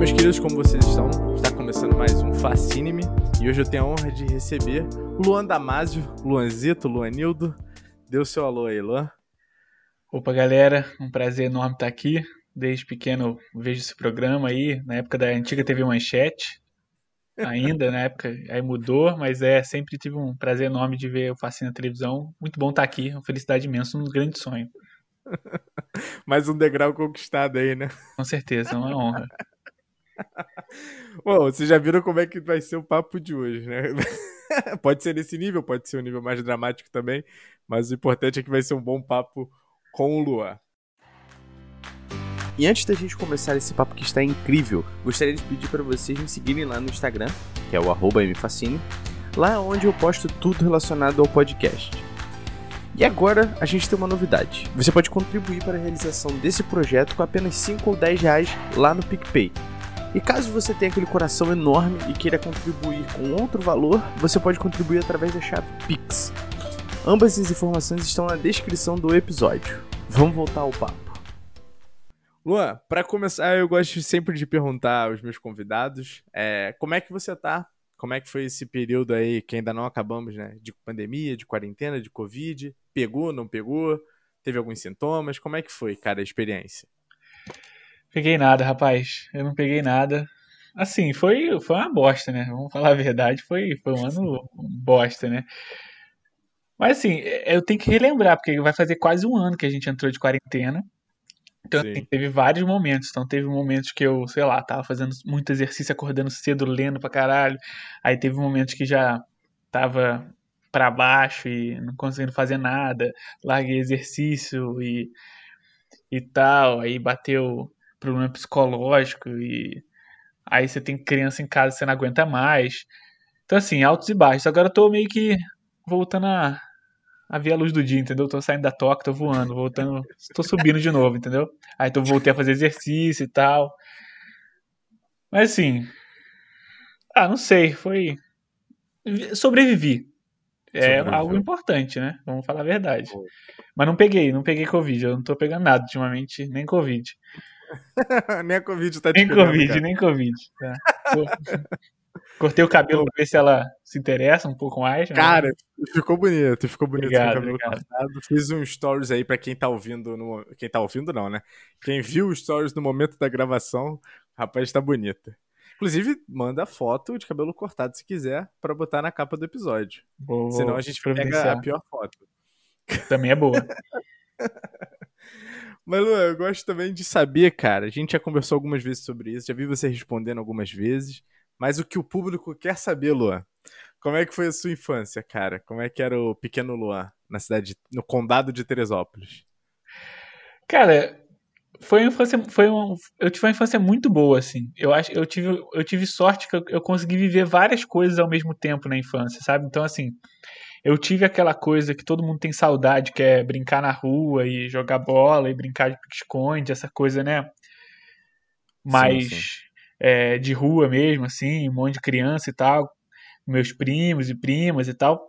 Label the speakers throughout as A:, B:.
A: meus queridos, como vocês estão? Está começando mais um Fascine-me e hoje eu tenho a honra de receber Luan Damasio, Luanzito, Luanildo. Dê o seu alô aí, Luan.
B: Opa, galera, um prazer enorme estar aqui. Desde pequeno vejo esse programa aí, na época da antiga TV Manchete, ainda na época, aí mudou, mas é, sempre tive um prazer enorme de ver o Fascine na televisão. Muito bom estar aqui, uma felicidade imensa, um grande sonho.
A: Mais um degrau conquistado aí, né?
B: Com certeza, é uma honra.
A: Bom, vocês já viram como é que vai ser o papo de hoje, né? pode ser nesse nível, pode ser um nível mais dramático também, mas o importante é que vai ser um bom papo com o Luan. E antes da gente começar esse papo que está incrível, gostaria de pedir para vocês me seguirem lá no Instagram, que é o mfacine, lá onde eu posto tudo relacionado ao podcast. E agora a gente tem uma novidade. Você pode contribuir para a realização desse projeto com apenas 5 ou 10 reais lá no PicPay. E caso você tenha aquele coração enorme e queira contribuir com outro valor, você pode contribuir através da chave Pix. Ambas as informações estão na descrição do episódio. Vamos voltar ao papo. Luan, para começar, eu gosto sempre de perguntar aos meus convidados é, como é que você tá? Como é que foi esse período aí que ainda não acabamos, né? De pandemia, de quarentena, de Covid? Pegou, não pegou? Teve alguns sintomas? Como é que foi, cara, a experiência?
B: Peguei nada, rapaz. Eu não peguei nada. Assim, foi, foi uma bosta, né? Vamos falar a verdade, foi, foi um ano bosta, né? Mas assim, eu tenho que relembrar, porque vai fazer quase um ano que a gente entrou de quarentena. Então, assim, teve vários momentos. Então, teve momentos que eu, sei lá, tava fazendo muito exercício, acordando cedo, lendo pra caralho. Aí teve momentos que já tava para baixo e não conseguindo fazer nada. Larguei exercício e, e tal. Aí bateu problema psicológico e aí você tem criança em casa você não aguenta mais. Então assim, altos e baixos. Agora eu tô meio que voltando a, a ver a luz do dia, entendeu? Tô saindo da toca, tô voando, voltando, tô subindo de novo, entendeu? Aí tô voltei a fazer exercício e tal. Mas assim, ah, não sei, foi sobrevivi. É algo importante, né? Vamos falar a verdade. Mas não peguei, não peguei Covid. Eu não tô pegando nada ultimamente, nem Covid.
A: nem a Covid tá
B: Nem Covid, cara. nem Covid. Tá. Cortei o cabelo pra ver se ela se interessa um pouco mais.
A: Né? Cara, ficou bonito, ficou bonito obrigado, o cabelo obrigado. cortado. Fiz um stories aí pra quem tá ouvindo. No... Quem tá ouvindo, não, né? Quem viu os stories no momento da gravação, rapaz, tá bonita. Inclusive, manda foto de cabelo cortado se quiser para botar na capa do episódio. Boa, Senão a gente pega a pior foto.
B: Também é boa.
A: Mas, Lu, eu gosto também de saber, cara. A gente já conversou algumas vezes sobre isso, já vi você respondendo algumas vezes. Mas o que o público quer saber, Luan, como é que foi a sua infância, cara? Como é que era o pequeno Luan na cidade, no condado de Teresópolis?
B: Cara, foi uma infância, foi uma, eu tive uma infância muito boa, assim. Eu acho, eu tive, eu tive sorte que eu, eu consegui viver várias coisas ao mesmo tempo na infância, sabe? Então, assim, eu tive aquela coisa que todo mundo tem saudade, que é brincar na rua e jogar bola e brincar de pique-esconde, essa coisa, né? Mais sim, sim. É, de rua mesmo, assim, um monte de criança e tal, meus primos e primas e tal.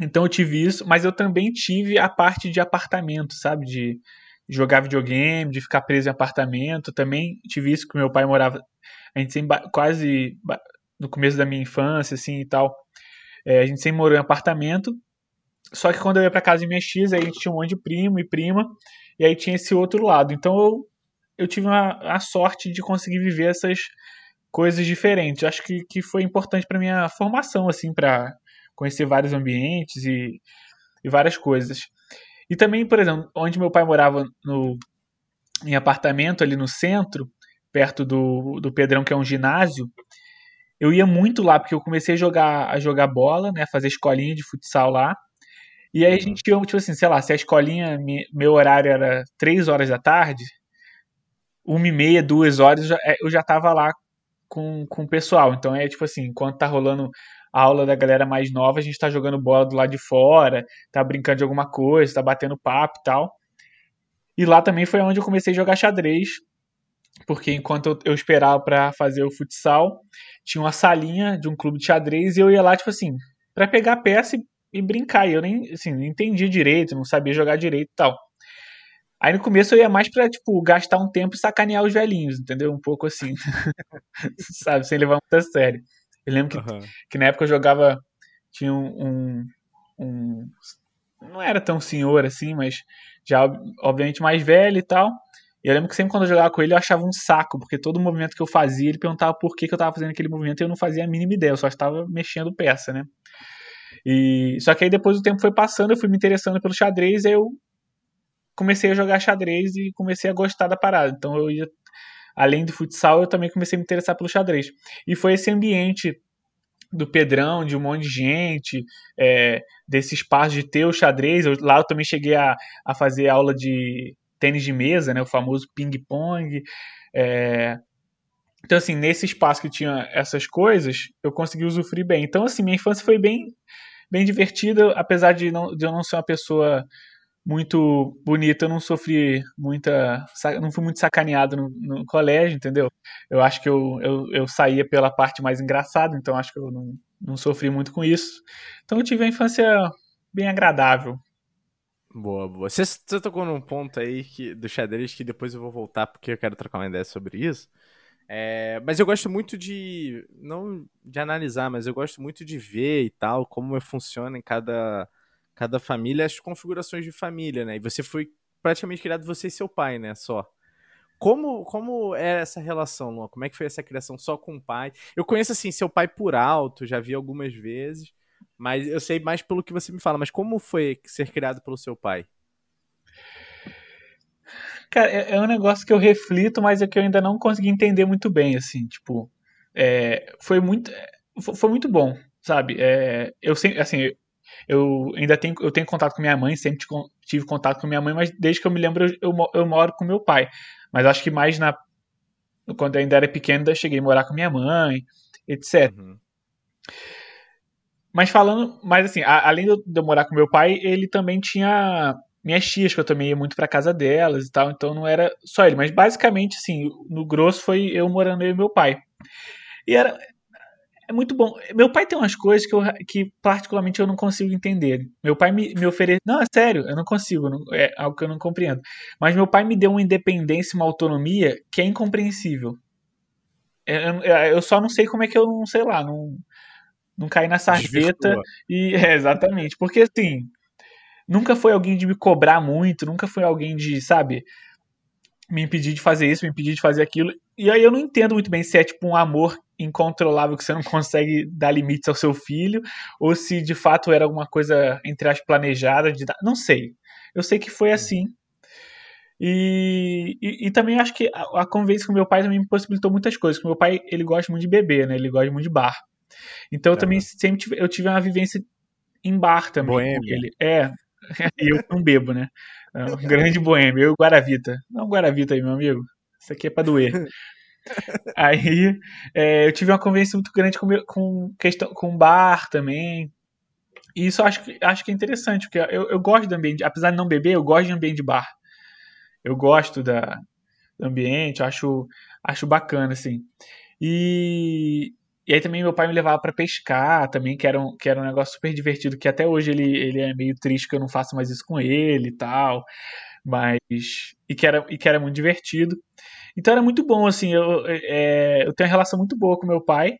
B: Então eu tive isso, mas eu também tive a parte de apartamento, sabe? De jogar videogame, de ficar preso em apartamento. Também tive isso que meu pai morava. A gente sempre quase no começo da minha infância, assim e tal. É, a gente sempre morou em apartamento. Só que quando eu ia para casa de minha X, aí a gente tinha um monte de primo e prima, e aí tinha esse outro lado. Então eu, eu tive uma, a sorte de conseguir viver essas coisas diferentes. Acho que, que foi importante para minha formação, assim, para conhecer vários ambientes e, e várias coisas. E também, por exemplo, onde meu pai morava no, em apartamento ali no centro, perto do, do Pedrão, que é um ginásio, eu ia muito lá, porque eu comecei a jogar, a jogar bola, né? Fazer escolinha de futsal lá. E aí a uhum. gente tinha, tipo assim, sei lá, se a escolinha, meu horário era 3 horas da tarde, uma e meia, duas horas, eu já é, tava lá com, com o pessoal. Então é tipo assim, enquanto tá rolando a aula da galera mais nova, a gente tá jogando bola do lado de fora, tá brincando de alguma coisa, tá batendo papo e tal. E lá também foi onde eu comecei a jogar xadrez, porque enquanto eu, esperava para fazer o futsal, tinha uma salinha de um clube de xadrez e eu ia lá, tipo assim, para pegar peça e, e, brincar. E eu nem, assim, não entendia direito, não sabia jogar direito e tal. Aí no começo eu ia mais pra, tipo, gastar um tempo e sacanear os velhinhos, entendeu? Um pouco assim. Sabe? Sem levar muito a sério. Eu lembro que, uhum. que na época eu jogava. Tinha um, um, um. Não era tão senhor assim, mas já obviamente mais velho e tal. E eu lembro que sempre quando eu jogava com ele eu achava um saco, porque todo movimento que eu fazia, ele perguntava por que, que eu estava fazendo aquele movimento e eu não fazia a mínima ideia, eu só estava mexendo peça, né? E só que aí depois o tempo foi passando, eu fui me interessando pelo xadrez, eu comecei a jogar xadrez e comecei a gostar da parada. Então eu ia além do futsal, eu também comecei a me interessar pelo xadrez. E foi esse ambiente do Pedrão, de um monte de gente, é, desse espaço de ter o xadrez. Eu, lá eu também cheguei a, a fazer aula de tênis de mesa, né, o famoso ping-pong. É, então, assim, nesse espaço que tinha essas coisas, eu consegui usufruir bem. Então, assim, minha infância foi bem, bem divertida, apesar de, não, de eu não ser uma pessoa muito bonita, eu não sofri muita. não fui muito sacaneado no, no, colégio, entendeu? Eu acho que eu, eu, eu saía pela parte mais engraçada, então acho que eu não, não sofri muito com isso. Então eu tive uma infância bem agradável.
A: Boa, boa. Você, você tocou num ponto aí que, do xadrez que depois eu vou voltar porque eu quero trocar uma ideia sobre isso. É, mas eu gosto muito de. Não de analisar, mas eu gosto muito de ver e tal, como funciona em cada cada família as configurações de família, né? E você foi praticamente criado você e seu pai, né? Só. Como, como é essa relação, Luan? Como é que foi essa criação só com o pai? Eu conheço, assim, seu pai por alto, já vi algumas vezes, mas eu sei mais pelo que você me fala. Mas como foi ser criado pelo seu pai?
B: Cara, é, é um negócio que eu reflito, mas é que eu ainda não consegui entender muito bem, assim, tipo... É, foi muito... Foi muito bom, sabe? É, eu sempre, assim, eu ainda tenho, eu tenho contato com minha mãe, sempre tive contato com minha mãe, mas desde que eu me lembro eu, eu moro com meu pai. Mas acho que mais na quando eu ainda era pequeno, eu cheguei a morar com minha mãe, etc. Uhum. Mas falando, mas assim, a, além de eu morar com meu pai, ele também tinha minhas tias, que eu também ia muito pra casa delas e tal, então não era só ele, mas basicamente, assim, no grosso foi eu morando eu e meu pai. E era, é muito bom. Meu pai tem umas coisas que, eu, que particularmente eu não consigo entender. Meu pai me, me oferece. Não, é sério, eu não consigo. Não, é algo que eu não compreendo. Mas meu pai me deu uma independência, uma autonomia que é incompreensível. É, eu, eu só não sei como é que eu não, sei lá, não, não caí na sarjeta. E, é, exatamente. Porque assim, nunca foi alguém de me cobrar muito, nunca foi alguém de, sabe, me impedir de fazer isso, me impedir de fazer aquilo. E aí eu não entendo muito bem se é tipo um amor incontrolável que você não consegue dar limites ao seu filho, ou se de fato era alguma coisa, entre as planejada de dar. Não sei. Eu sei que foi assim. E, e, e também acho que a, a, convivência com meu pai também me possibilitou muitas coisas. Porque meu pai, ele gosta muito de beber, né? Ele gosta muito de bar. Então eu também sempre tive, eu tive uma vivência em bar também.
A: Boêmia.
B: Ele. É, e eu não bebo, né? É um grande boêmio. Eu Guaravita. Não Guaravita aí, meu amigo. Isso aqui é pra doer. Aí é, eu tive uma convivência muito grande com, com, questão, com bar também. E isso eu acho, acho que é interessante, porque eu, eu gosto do ambiente, apesar de não beber, eu gosto de ambiente de bar. Eu gosto da, do ambiente, acho, acho bacana, assim. E, e aí também meu pai me levava para pescar também, que era, um, que era um negócio super divertido, que até hoje ele, ele é meio triste que eu não faço mais isso com ele e tal. Mas. E que era, e que era muito divertido. Então era muito bom, assim, eu, é, eu tenho uma relação muito boa com meu pai.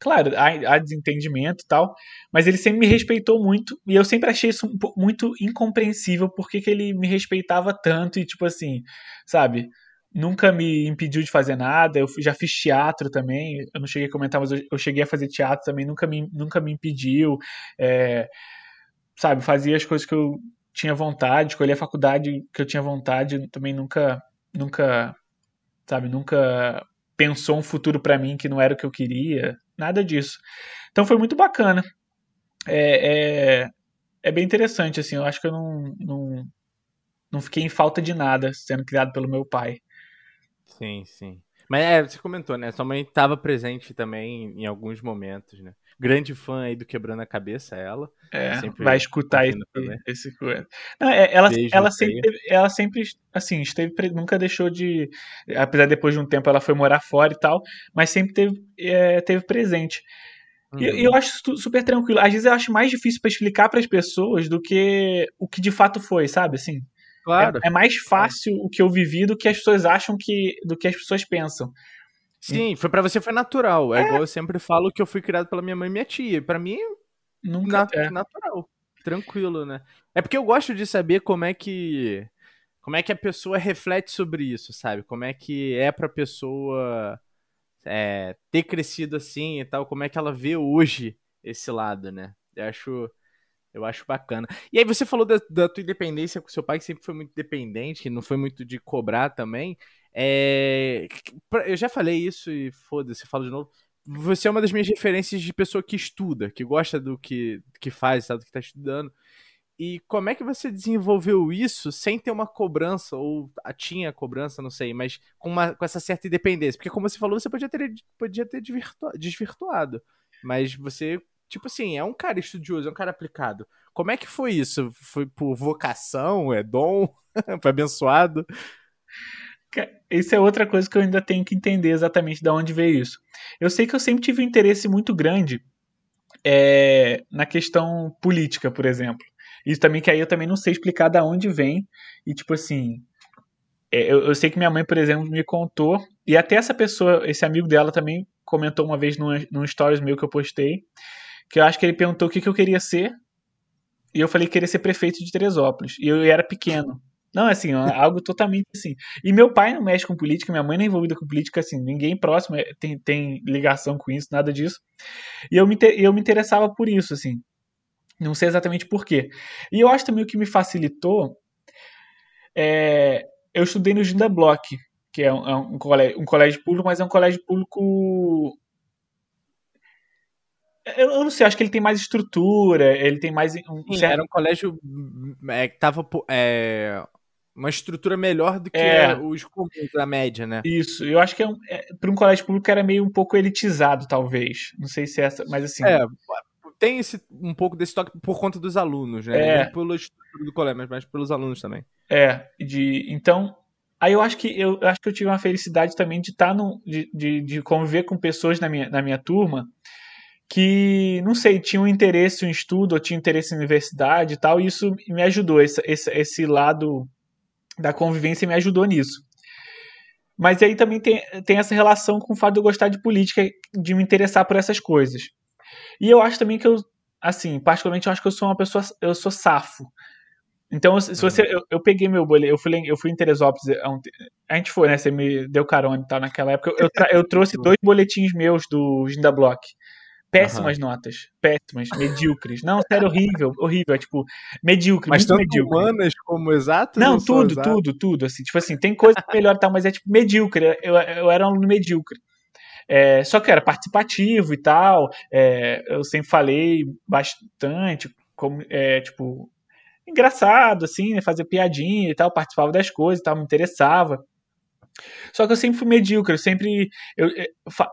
B: Claro, há, há, desentendimento e tal, mas ele sempre me respeitou muito, e eu sempre achei isso muito incompreensível, porque que ele me respeitava tanto, e tipo assim, sabe, nunca me impediu de fazer nada, eu já fiz teatro também, eu não cheguei a comentar, mas eu, eu cheguei a fazer teatro também, nunca me, nunca me impediu, é, sabe, fazia as coisas que eu tinha vontade, escolhi a faculdade que eu tinha vontade, também nunca nunca, sabe, nunca pensou um futuro para mim que não era o que eu queria, nada disso. Então foi muito bacana. É, é, é bem interessante, assim, eu acho que eu não, não, não fiquei em falta de nada sendo criado pelo meu pai.
A: Sim, sim. Mas é, você comentou, né? Sua mãe estava presente também em alguns momentos, né? grande fã aí do Quebrando a Cabeça, ela.
B: É, vai escutar esse, esse Não, é, ela, ela, sempre, ela sempre, assim, esteve, nunca deixou de. Apesar de depois de um tempo ela foi morar fora e tal, mas sempre teve, é, teve presente. Uhum. E eu acho super tranquilo. Às vezes eu acho mais difícil para explicar para as pessoas do que o que de fato foi, sabe? Assim. Claro. é, é, mais fácil o que eu vivi do que as pessoas acham que. do que as pessoas pensam.
A: Sim, foi para você foi natural. É, é, igual eu sempre falo que eu fui criado pela minha mãe e minha tia. Para mim, Nunca, nat é. natural. Tranquilo, né? É porque eu gosto de saber como é que. Como é que a pessoa reflete sobre isso, sabe? Como é que é pra pessoa é, ter crescido assim e tal, como é que ela vê hoje esse lado, né? Eu acho, eu acho bacana. E aí você falou da, da tua independência com seu pai, que sempre foi muito dependente, que não foi muito de cobrar também. É... Eu já falei isso e foda-se, falo de novo. Você é uma das minhas referências de pessoa que estuda, que gosta do que, que faz, sabe, do que está estudando. E como é que você desenvolveu isso sem ter uma cobrança, ou tinha cobrança, não sei, mas com, uma, com essa certa independência? Porque, como você falou, você podia ter, podia ter desvirtuado. Mas você, tipo assim, é um cara estudioso, é um cara aplicado. Como é que foi isso? Foi por vocação? É dom? foi abençoado?
B: Isso é outra coisa que eu ainda tenho que entender exatamente de onde veio isso. Eu sei que eu sempre tive um interesse muito grande é, na questão política, por exemplo. Isso também que aí eu também não sei explicar da onde vem. E tipo assim, é, eu, eu, sei que minha mãe, por exemplo, me contou, e até essa pessoa, esse amigo dela também comentou uma vez num, num stories meu que eu postei, que eu acho que ele perguntou o que, que eu queria ser, e eu falei que queria ser prefeito de Teresópolis, e eu, era pequeno. Não, assim, algo totalmente assim. E meu pai não mexe com política, minha mãe não é envolvida com política, assim, ninguém próximo é, tem, tem ligação com isso, nada disso. E eu me, eu me interessava por isso, assim. Não sei exatamente por quê. E eu acho também o que me facilitou é, eu estudei no Ginda Block, que é um, é um, colégio, um colégio público, mas é um colégio público eu, eu, não sei, acho que ele tem mais estrutura, ele tem mais.
A: Um Sim, certo... Era um colégio é, que tava. É, uma estrutura melhor do que é. os comuns da média, né?
B: Isso, eu acho que é, um, é para um colégio público era meio um pouco elitizado, talvez. Não sei se é essa, mas assim.
A: É, tem esse, um pouco desse toque por conta dos alunos, né? É. Não pela estrutura do colégio, mas, mas pelos alunos também.
B: É, de, então, aí eu acho que eu, eu acho que eu tive uma felicidade também de estar tá no, de, de, de, conviver com pessoas na minha, na minha turma que, não sei, tinham interesse em estudo, ou tinham interesse em universidade e tal, e isso me ajudou, esse, esse, esse lado da convivência me ajudou nisso. Mas aí também tem, tem essa relação com o fato de eu gostar de política, de me interessar por essas coisas. E eu acho também que eu, assim, particularmente eu acho que eu sou uma pessoa, eu sou safo. Então, se você, uhum. eu, eu peguei meu boletim, eu fui, eu fui em Teresópolis, é a gente foi, né, você me deu carona e tal naquela época, eu, eu trouxe dois boletins meus do Ginda Block. Péssimas uhum. notas. Péssimas, medíocres. Não, sério, horrível, horrível. É tipo, medíocre.
A: Mas tanto
B: medíocre.
A: humanas como exato?
B: Não, tudo, tudo, tudo. Assim, tipo assim, tem coisa melhor e tal, mas é tipo medíocre. Eu, eu era um aluno medíocre. É, só que era participativo e tal. É, eu sempre falei bastante, como, é, tipo, engraçado, assim, né, fazer piadinha e tal, participava das coisas e tal, me interessava. Só que eu sempre fui medíocre, eu sempre. Eu, eu,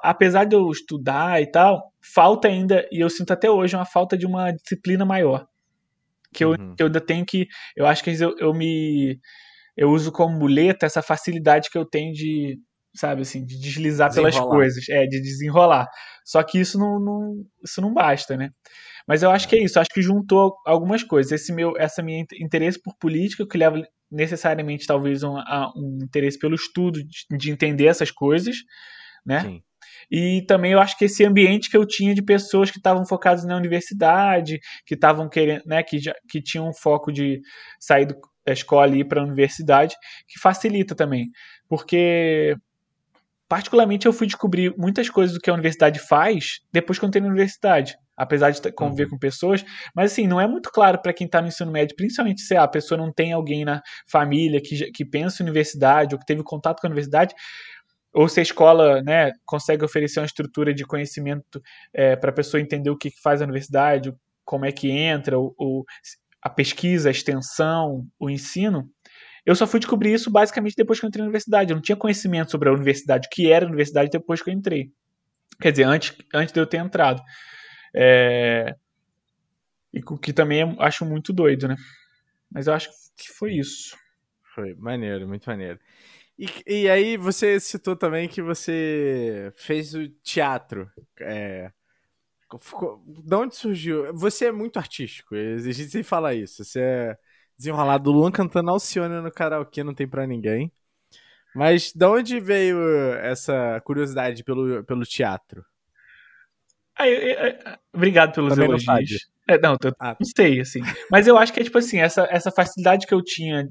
B: apesar de eu estudar e tal, falta ainda, e eu sinto até hoje, uma falta de uma disciplina maior. Que eu, uhum. eu ainda tenho que. Eu acho que eu, eu me. Eu uso como muleta essa facilidade que eu tenho de, sabe, assim, de deslizar pelas coisas, é, de desenrolar. Só que isso não, não, isso não basta, né? Mas eu acho que é isso, acho que juntou algumas coisas. Esse meu, essa minha interesse por política, que leva necessariamente talvez um, um interesse pelo estudo, de, de, entender essas coisas, né? Sim. E também eu acho que esse ambiente que eu tinha de pessoas que estavam focadas na universidade, que estavam querendo, né, que, já, que tinham um foco de sair da escola e ir para a universidade, que facilita também. Porque particularmente eu fui descobrir muitas coisas do que a universidade faz depois que eu entrei na universidade, apesar de conviver uhum. com pessoas, mas assim, não é muito claro para quem está no ensino médio, principalmente se a pessoa não tem alguém na família que, que pensa em universidade ou que teve contato com a universidade, ou se a escola né, consegue oferecer uma estrutura de conhecimento é, para a pessoa entender o que faz a universidade, como é que entra, o, o, a pesquisa, a extensão, o ensino, eu só fui descobrir isso basicamente depois que eu entrei na universidade. Eu não tinha conhecimento sobre a universidade, o que era a universidade depois que eu entrei. Quer dizer, antes, antes de eu ter entrado. É... E o que também acho muito doido, né? Mas eu acho que foi isso.
A: Foi maneiro, muito maneiro. E, e aí você citou também que você fez o teatro. É... De onde surgiu? Você é muito artístico, a gente sempre fala isso. Você é desenrolado. Luan cantando Alcione no karaokê não tem pra ninguém. Mas de onde veio essa curiosidade pelo, pelo teatro?
B: Ah, eu, eu, eu, obrigado pelos Também elogios. Não, é, não, eu, ah. não sei, assim. Mas eu acho que é tipo assim, essa, essa facilidade que eu tinha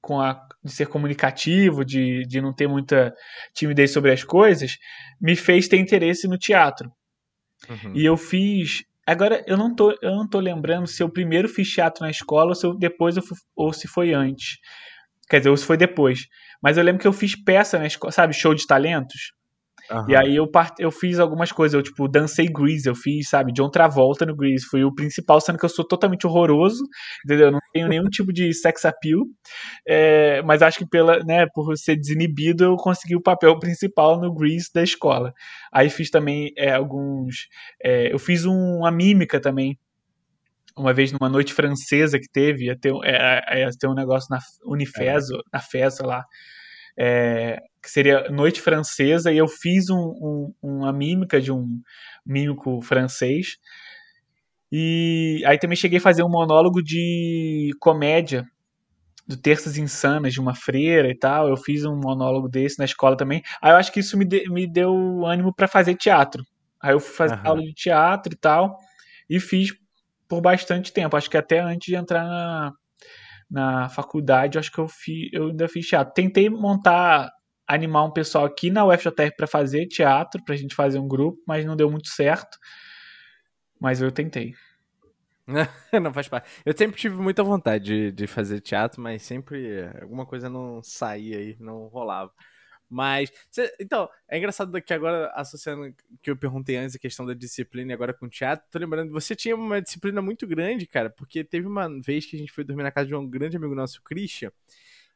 B: com a, de ser comunicativo, de, de não ter muita timidez sobre as coisas, me fez ter interesse no teatro. Uhum. E eu fiz. Agora, eu não, tô, eu não tô lembrando se eu primeiro fiz teatro na escola ou se eu, depois eu, ou se foi antes. Quer dizer, ou se foi depois. Mas eu lembro que eu fiz peça na escola, sabe, show de talentos. Uhum. E aí eu, part... eu fiz algumas coisas, eu tipo, dancei Grease, eu fiz, sabe, John Travolta no Grease, fui o principal, sendo que eu sou totalmente horroroso, entendeu? Eu não tenho nenhum tipo de sex appeal, é... mas acho que pela, né, por ser desinibido, eu consegui o papel principal no Grease da escola. Aí fiz também é, alguns, é... eu fiz um, uma mímica também, uma vez numa noite francesa que teve, ia ter, ia ter um negócio na Unifes, é. na festa lá, é, que seria Noite Francesa, e eu fiz um, um, uma mímica de um mímico francês. E aí também cheguei a fazer um monólogo de comédia do Terças Insanas, de uma freira e tal. Eu fiz um monólogo desse na escola também. Aí eu acho que isso me, de, me deu ânimo para fazer teatro. Aí eu fui fazer uhum. aula de teatro e tal. E fiz por bastante tempo. Acho que até antes de entrar na, na faculdade, acho que eu, fi, eu ainda fiz teatro. Tentei montar, animar um pessoal aqui na UFJR para fazer teatro, para a gente fazer um grupo, mas não deu muito certo. Mas eu tentei.
A: não faz parte. Eu sempre tive muita vontade de, de fazer teatro, mas sempre alguma coisa não saía aí, não rolava. Mas. Cê, então, é engraçado que agora, associando que eu perguntei antes a questão da disciplina e agora com o teatro, tô lembrando, você tinha uma disciplina muito grande, cara, porque teve uma vez que a gente foi dormir na casa de um grande amigo nosso, Christian.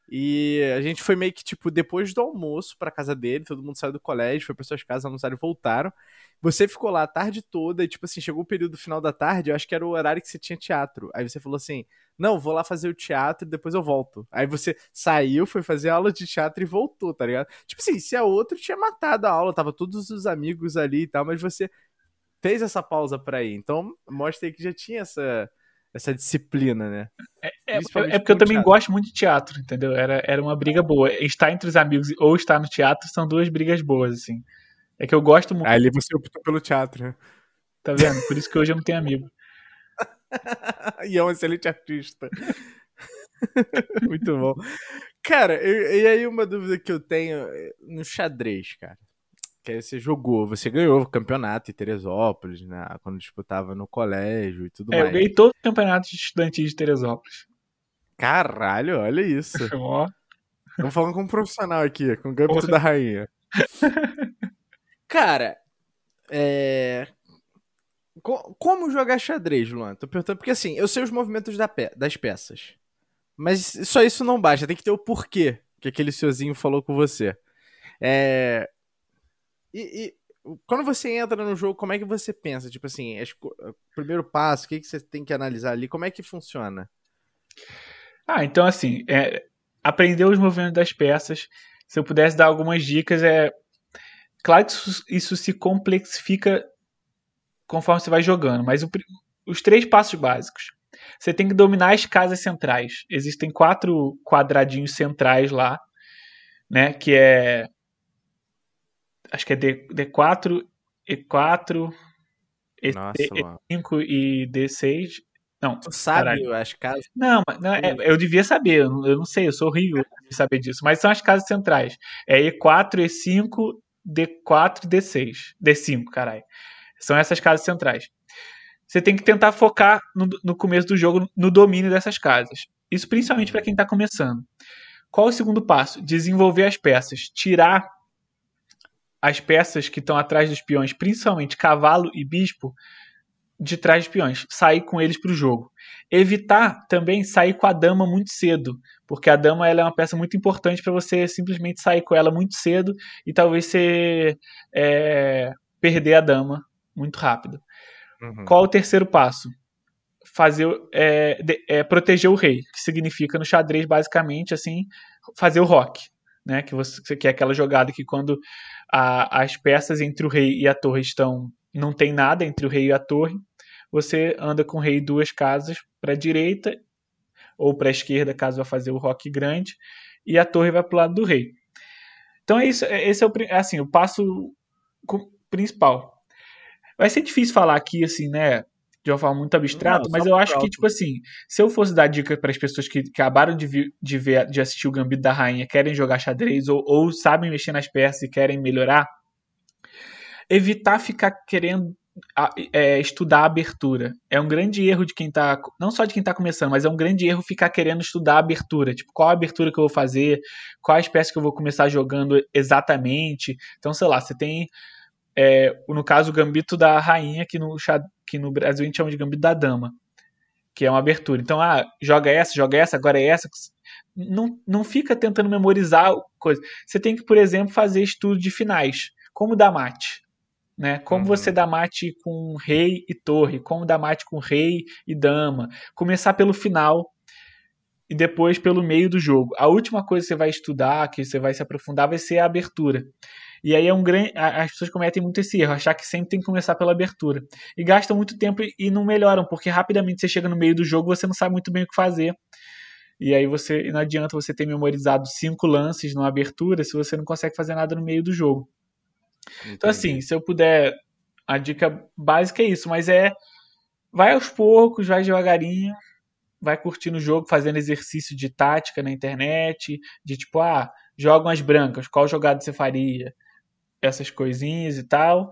A: E a gente foi meio que, tipo, depois do almoço pra casa dele, todo mundo saiu do colégio, foi pra suas casas, almoçaram e voltaram. Você ficou lá a tarde toda e, tipo assim, chegou o período final da tarde, eu acho que era o horário que você tinha teatro. Aí você falou assim: Não, vou lá fazer o teatro e depois eu volto. Aí você saiu, foi fazer aula de teatro e voltou, tá ligado? Tipo assim, se a outra tinha matado a aula, tava todos os amigos ali e tal, mas você fez essa pausa pra ir. Então, mostra aí que já tinha essa, essa disciplina, né?
B: É, é, é porque eu também teatro. gosto muito de teatro, entendeu? Era, era uma briga boa. Estar entre os amigos ou estar no teatro são duas brigas boas, assim. É que eu gosto muito.
A: Aí você optou pelo teatro, né?
B: Tá vendo? Por isso que hoje eu não tenho amigo.
A: e é um excelente artista. muito bom. Cara, e, e, aí uma dúvida que eu tenho é, no xadrez, cara. Que aí você jogou, você ganhou o campeonato em Teresópolis, né? Quando disputava no colégio e tudo
B: é,
A: mais.
B: Eu ganhei todos os campeonatos estudantis de Teresópolis.
A: Caralho, olha isso. Estamos falando com um profissional aqui, com o Gambito da Rainha. Cara, é. Como jogar xadrez, Luan? Tô perguntando, porque assim, eu sei os movimentos da pe das peças. Mas só isso não basta, tem que ter o porquê que aquele senhorzinho falou com você. É. E, e, quando você entra no jogo, como é que você pensa? Tipo assim, o primeiro passo, o que, que você tem que analisar ali? Como é que funciona?
B: Ah, então assim, é, aprender os movimentos das peças. Se eu pudesse dar algumas dicas, é Claro que isso, isso se complexifica conforme você vai jogando, mas o, os três passos básicos. Você tem que dominar as casas centrais. Existem quatro quadradinhos centrais lá, né? Que é. Acho que é D, D4, E4, E5 e D6. Não,
A: tu sabe caralho. as casas?
B: Não, não é, eu devia saber, eu não, eu não sei, eu sou horrível de saber disso, mas são as casas centrais. É E4, E5, D4 e D6. D5, caralho. São essas casas centrais. Você tem que tentar focar no, no começo do jogo no domínio dessas casas. Isso principalmente para quem está começando. Qual o segundo passo? Desenvolver as peças. Tirar as peças que estão atrás dos peões, principalmente cavalo e bispo, de trás dos peões. Sair com eles para o jogo. Evitar também sair com a dama muito cedo, porque a dama ela é uma peça muito importante para você simplesmente sair com ela muito cedo e talvez você é, perder a dama muito rápido. Uhum. Qual o terceiro passo? Fazer é, de, é, proteger o rei, que significa no xadrez basicamente assim fazer o rock, né? Que você que é aquela jogada que quando a, as peças entre o rei e a torre estão não tem nada entre o rei e a torre, você anda com o rei duas casas para a direita, ou para a esquerda, caso vá fazer o roque grande, e a torre vai para o lado do rei. Então é isso, é, esse é o, assim, o passo principal. Vai ser difícil falar aqui, assim, né? De uma forma muito abstrata, mas eu acho que, tipo assim, se eu fosse dar dica para as pessoas que, que acabaram de, vi, de, ver, de assistir o Gambito da Rainha, querem jogar xadrez ou, ou sabem mexer nas peças e querem melhorar, evitar ficar querendo é, estudar a abertura. É um grande erro de quem tá. Não só de quem tá começando, mas é um grande erro ficar querendo estudar a abertura. Tipo, qual a abertura que eu vou fazer, qual a espécie que eu vou começar jogando exatamente. Então, sei lá, você tem é, no caso, o gambito da rainha, que no, que no Brasil a gente chama de gambito da dama, que é uma abertura. Então, ah, joga essa, joga essa, agora é essa. Não, não fica tentando memorizar coisa. Você tem que, por exemplo, fazer estudo de finais, como dar mate. Né? Como uhum. você dá mate com rei e torre, como dar mate com rei e dama. Começar pelo final e depois pelo meio do jogo. A última coisa que você vai estudar, que você vai se aprofundar, vai ser a abertura. E aí é um grande. As pessoas cometem muito esse erro, achar que sempre tem que começar pela abertura. E gastam muito tempo e não melhoram, porque rapidamente você chega no meio do jogo você não sabe muito bem o que fazer. E aí você não adianta você ter memorizado cinco lances numa abertura se você não consegue fazer nada no meio do jogo. Entendi. Então, assim, se eu puder. A dica básica é isso, mas é. Vai aos poucos, vai devagarinho, vai curtindo o jogo, fazendo exercício de tática na internet, de tipo, ah, jogam as brancas, qual jogada você faria? Essas coisinhas e tal,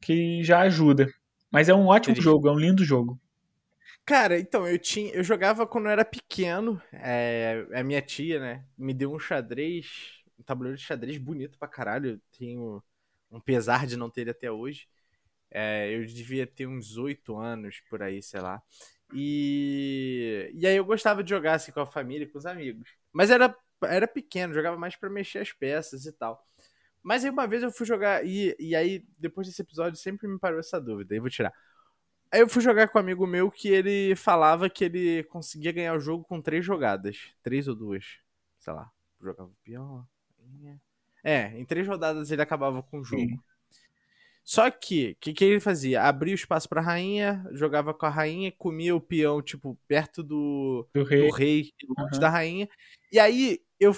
B: que já ajuda. Mas é um ótimo jogo, é um lindo jogo.
A: Cara, então, eu tinha. Eu jogava quando eu era pequeno. É, a minha tia, né? Me deu um xadrez. Um tabuleiro de xadrez bonito pra caralho. Eu tenho um pesar de não ter ele até hoje. É, eu devia ter uns oito anos por aí, sei lá. E, e aí eu gostava de jogar assim com a família, com os amigos. Mas era, era pequeno, jogava mais para mexer as peças e tal. Mas aí uma vez eu fui jogar, e, e aí depois desse episódio sempre me parou essa dúvida, aí vou tirar. Aí eu fui jogar com um amigo meu que ele falava que ele conseguia ganhar o jogo com três jogadas. Três ou duas. Sei lá. Jogava o peão. É, em três rodadas ele acabava com o jogo. Sim. Só que, o que, que ele fazia? Abria o espaço pra rainha, jogava com a rainha, comia o peão, tipo, perto do, do rei, do rei uhum. da rainha. E aí eu,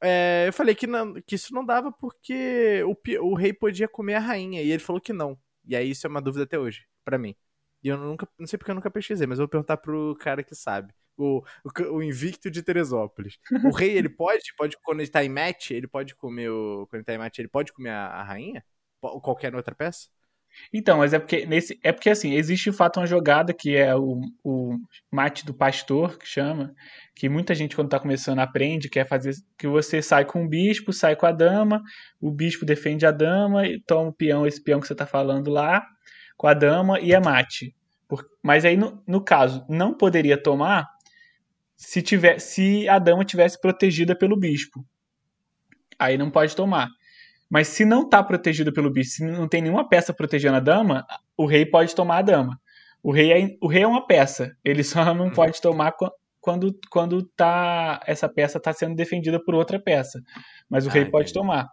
A: é, eu falei que, não, que isso não dava porque o, o rei podia comer a rainha. E ele falou que não. E aí isso é uma dúvida até hoje, para mim. E eu nunca, não sei porque eu nunca pesquisei, mas eu vou perguntar pro cara que sabe. O, o, o invicto de Teresópolis. O rei, ele pode, pode, quando ele tá em match, ele pode comer o. Quando ele tá em match, ele pode comer a, a rainha? Ou qualquer outra peça?
B: Então, mas é porque nesse é porque assim, existe de fato uma jogada que é o, o mate do pastor, que chama, que muita gente quando está começando aprende, que é fazer que você sai com o bispo, sai com a dama, o bispo defende a dama e toma o peão, esse peão que você está falando lá, com a dama e é mate. Por, mas aí no, no caso, não poderia tomar se tiver se a dama tivesse protegida pelo bispo. Aí não pode tomar. Mas se não está protegido pelo bispo, se não tem nenhuma peça protegendo a dama, o rei pode tomar a dama. O rei é, o rei é uma peça, ele só não uhum. pode tomar quando, quando tá, essa peça está sendo defendida por outra peça. Mas o ah, rei pode tomar.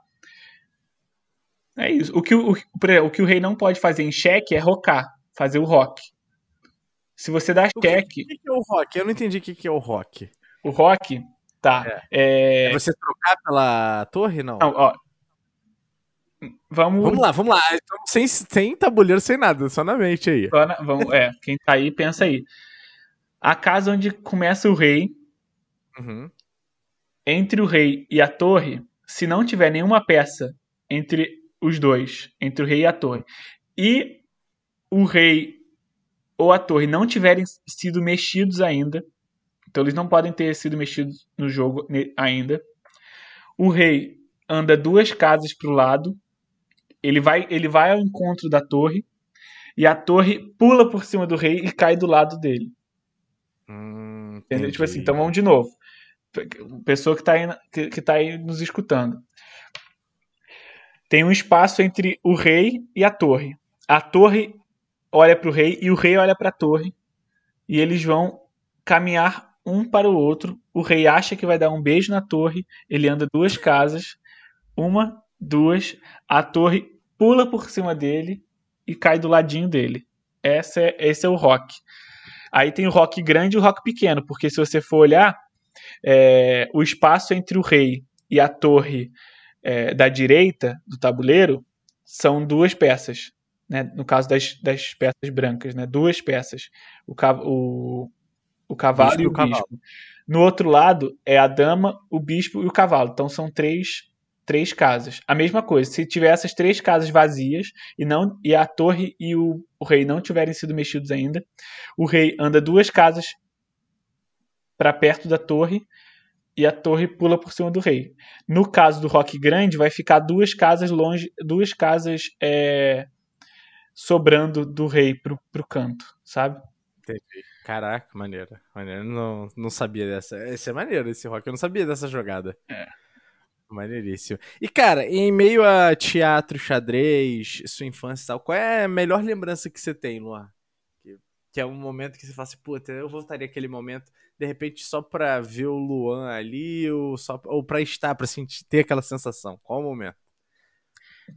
B: É isso. O que o, o, o que o rei não pode fazer em cheque é rocar, fazer o rock. Se você dá cheque.
A: O que, que, é o rock? Eu não entendi o que, que é o rock.
B: O rock, tá.
A: É. É... é você trocar pela torre, não? Não, ó,
B: Vamos...
A: vamos lá, vamos lá. sem, sem tabuleiro, sem nada, só na mente aí.
B: Na, vamos, é, quem tá aí, pensa aí. A casa onde começa o rei, uhum. entre o rei e a torre, se não tiver nenhuma peça entre os dois, entre o rei e a torre, e o rei ou a torre não tiverem sido mexidos ainda, então eles não podem ter sido mexidos no jogo ainda, o rei anda duas casas para o lado ele vai, ele vai ao encontro da torre e a torre pula por cima do rei e cai do lado dele. Hum, Entendeu? Tipo assim, então vamos de novo. Pessoa que está aí, que, que tá aí nos escutando. Tem um espaço entre o rei e a torre. A torre olha para o rei e o rei olha para a torre. E eles vão caminhar um para o outro. O rei acha que vai dar um beijo na torre. Ele anda duas casas. Uma duas, a torre pula por cima dele e cai do ladinho dele. Essa é, esse é o rock. Aí tem o rock grande e o rock pequeno, porque se você for olhar, é, o espaço entre o rei e a torre é, da direita do tabuleiro são duas peças. Né? No caso das, das peças brancas, né? duas peças. O, o, o cavalo e o, o bispo. Cavalo. No outro lado é a dama, o bispo e o cavalo. Então são três três casas. A mesma coisa, se tiver essas três casas vazias e não e a torre e o, o rei não tiverem sido mexidos ainda, o rei anda duas casas para perto da torre e a torre pula por cima do rei. No caso do rock grande, vai ficar duas casas longe, duas casas é, sobrando do rei pro, pro canto, sabe?
A: Entendi. Caraca, maneiro. Maneiro. Não, não sabia dessa. Esse é maneiro, esse rock. Eu não sabia dessa jogada. É. Maneiríssimo. E, cara, em meio a teatro, xadrez, sua infância e tal, qual é a melhor lembrança que você tem, Luan? Que, é um momento que você fala assim, puta, eu voltaria aquele momento, de repente, só pra ver o Luan ali, ou, só, ou pra estar, pra sentir, ter aquela sensação. Qual o momento?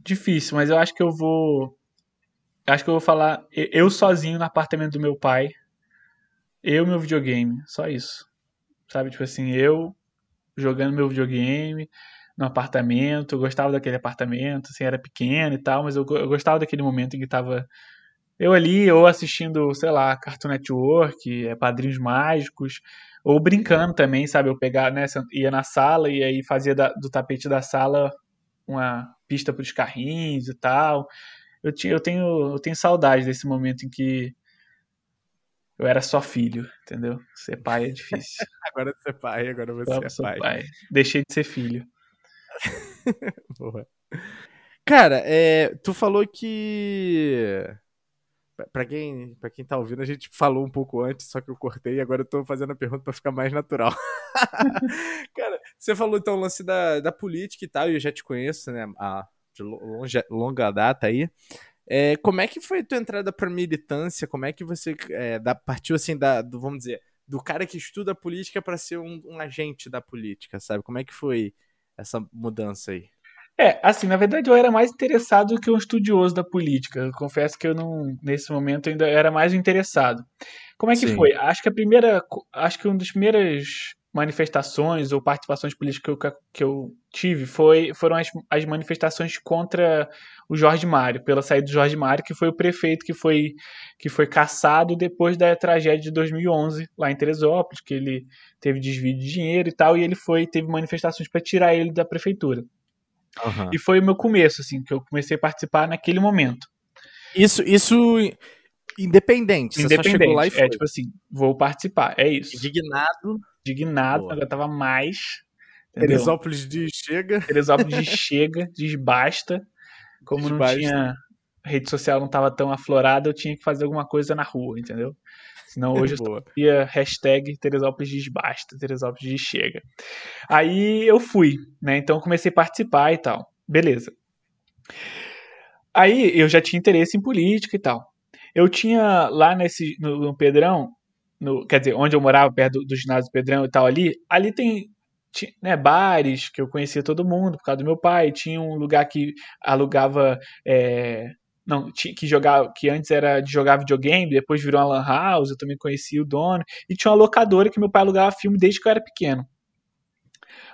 B: Difícil, mas eu acho que eu vou. Acho que eu vou falar eu sozinho no apartamento do meu pai. Eu meu videogame, só isso. Sabe, tipo assim, eu jogando meu videogame, no apartamento, eu gostava daquele apartamento, assim, era pequeno e tal, mas eu, eu gostava daquele momento em que tava eu ali, ou assistindo, sei lá, Cartoon Network, é, Padrinhos Mágicos, ou brincando também, sabe? Eu pegar, né, ia na sala e aí fazia da, do tapete da sala uma pista para os carrinhos e tal. Eu, tinha, eu, tenho, eu tenho saudade desse momento em que eu era só filho, entendeu? Ser pai é difícil.
A: agora ser pai, agora você é pai. pai.
B: Deixei de ser filho.
A: Porra. Cara, é, tu falou que. Pra quem, pra quem tá ouvindo, a gente falou um pouco antes, só que eu cortei e agora eu tô fazendo a pergunta para ficar mais natural. Cara, você falou então o lance da, da política e tal, e eu já te conheço, né? A, de longe, longa data aí. É, como é que foi a tua entrada pra militância? Como é que você é, da, partiu assim da, do, vamos dizer, do cara que estuda política para ser um, um agente da política, sabe? Como é que foi essa mudança aí?
B: É, assim, na verdade eu era mais interessado do que um estudioso da política. Eu confesso que eu não, nesse momento, ainda era mais interessado. Como é que Sim. foi? Acho que a primeira, acho que uma das primeiras manifestações ou participações políticas que eu, que eu tive foi, foram as, as manifestações contra o Jorge Mário, pela saída do Jorge Mário, que foi o prefeito que foi, que foi caçado depois da tragédia de 2011 lá em Teresópolis, que ele teve desvio de dinheiro e tal, e ele foi teve manifestações para tirar ele da prefeitura. Uhum. E foi o meu começo, assim, que eu comecei a participar naquele momento.
A: Isso, isso independente. Você
B: independente. Só chegou lá e é, foi. É tipo assim, vou participar. É isso.
A: Indignado.
B: Indignado, Boa. eu tava mais.
A: Entendeu? Teresópolis de chega.
B: Teresópolis de chega, desbasta. Como desbasta. não tinha. rede social não tava tão aflorada, eu tinha que fazer alguma coisa na rua, entendeu? Senão hoje eu ia hashtag Teresópolis desbasta, Teresópolis de chega. Aí eu fui, né? Então comecei a participar e tal. Beleza. Aí eu já tinha interesse em política e tal. Eu tinha lá nesse no, no Pedrão, no, quer dizer, onde eu morava, perto do, do ginásio do Pedrão e tal ali, ali tem tinha, né, bares que eu conhecia todo mundo por causa do meu pai, tinha um lugar que alugava é, não, que jogar, que antes era de jogar videogame, depois virou uma lan house, eu também conheci o dono, e tinha uma locadora que meu pai alugava filme desde que eu era pequeno.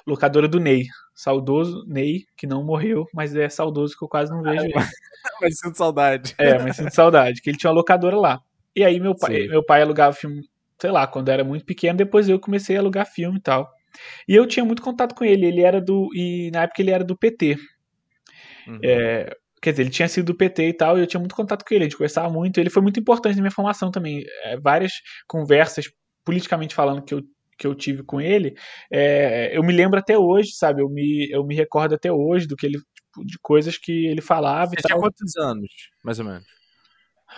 B: Locadora do Ney, saudoso Ney, que não morreu, mas é saudoso que eu quase não vejo ele.
A: mas sinto saudade.
B: É, mas sinto saudade, que ele tinha uma locadora lá. E aí meu pai, meu pai alugava filme, sei lá, quando era muito pequeno, depois eu comecei a alugar filme e tal. E eu tinha muito contato com ele, ele era do, e na época ele era do PT. Uhum. É, Quer dizer, ele tinha sido do PT e tal, e eu tinha muito contato com ele, a gente conversava muito. Ele foi muito importante na minha formação também. É, várias conversas, politicamente falando, que eu, que eu tive com ele, é, eu me lembro até hoje, sabe? Eu me, eu me recordo até hoje do que ele, tipo, de coisas que ele falava Você e
A: tinha tal. quantos anos, mais ou menos?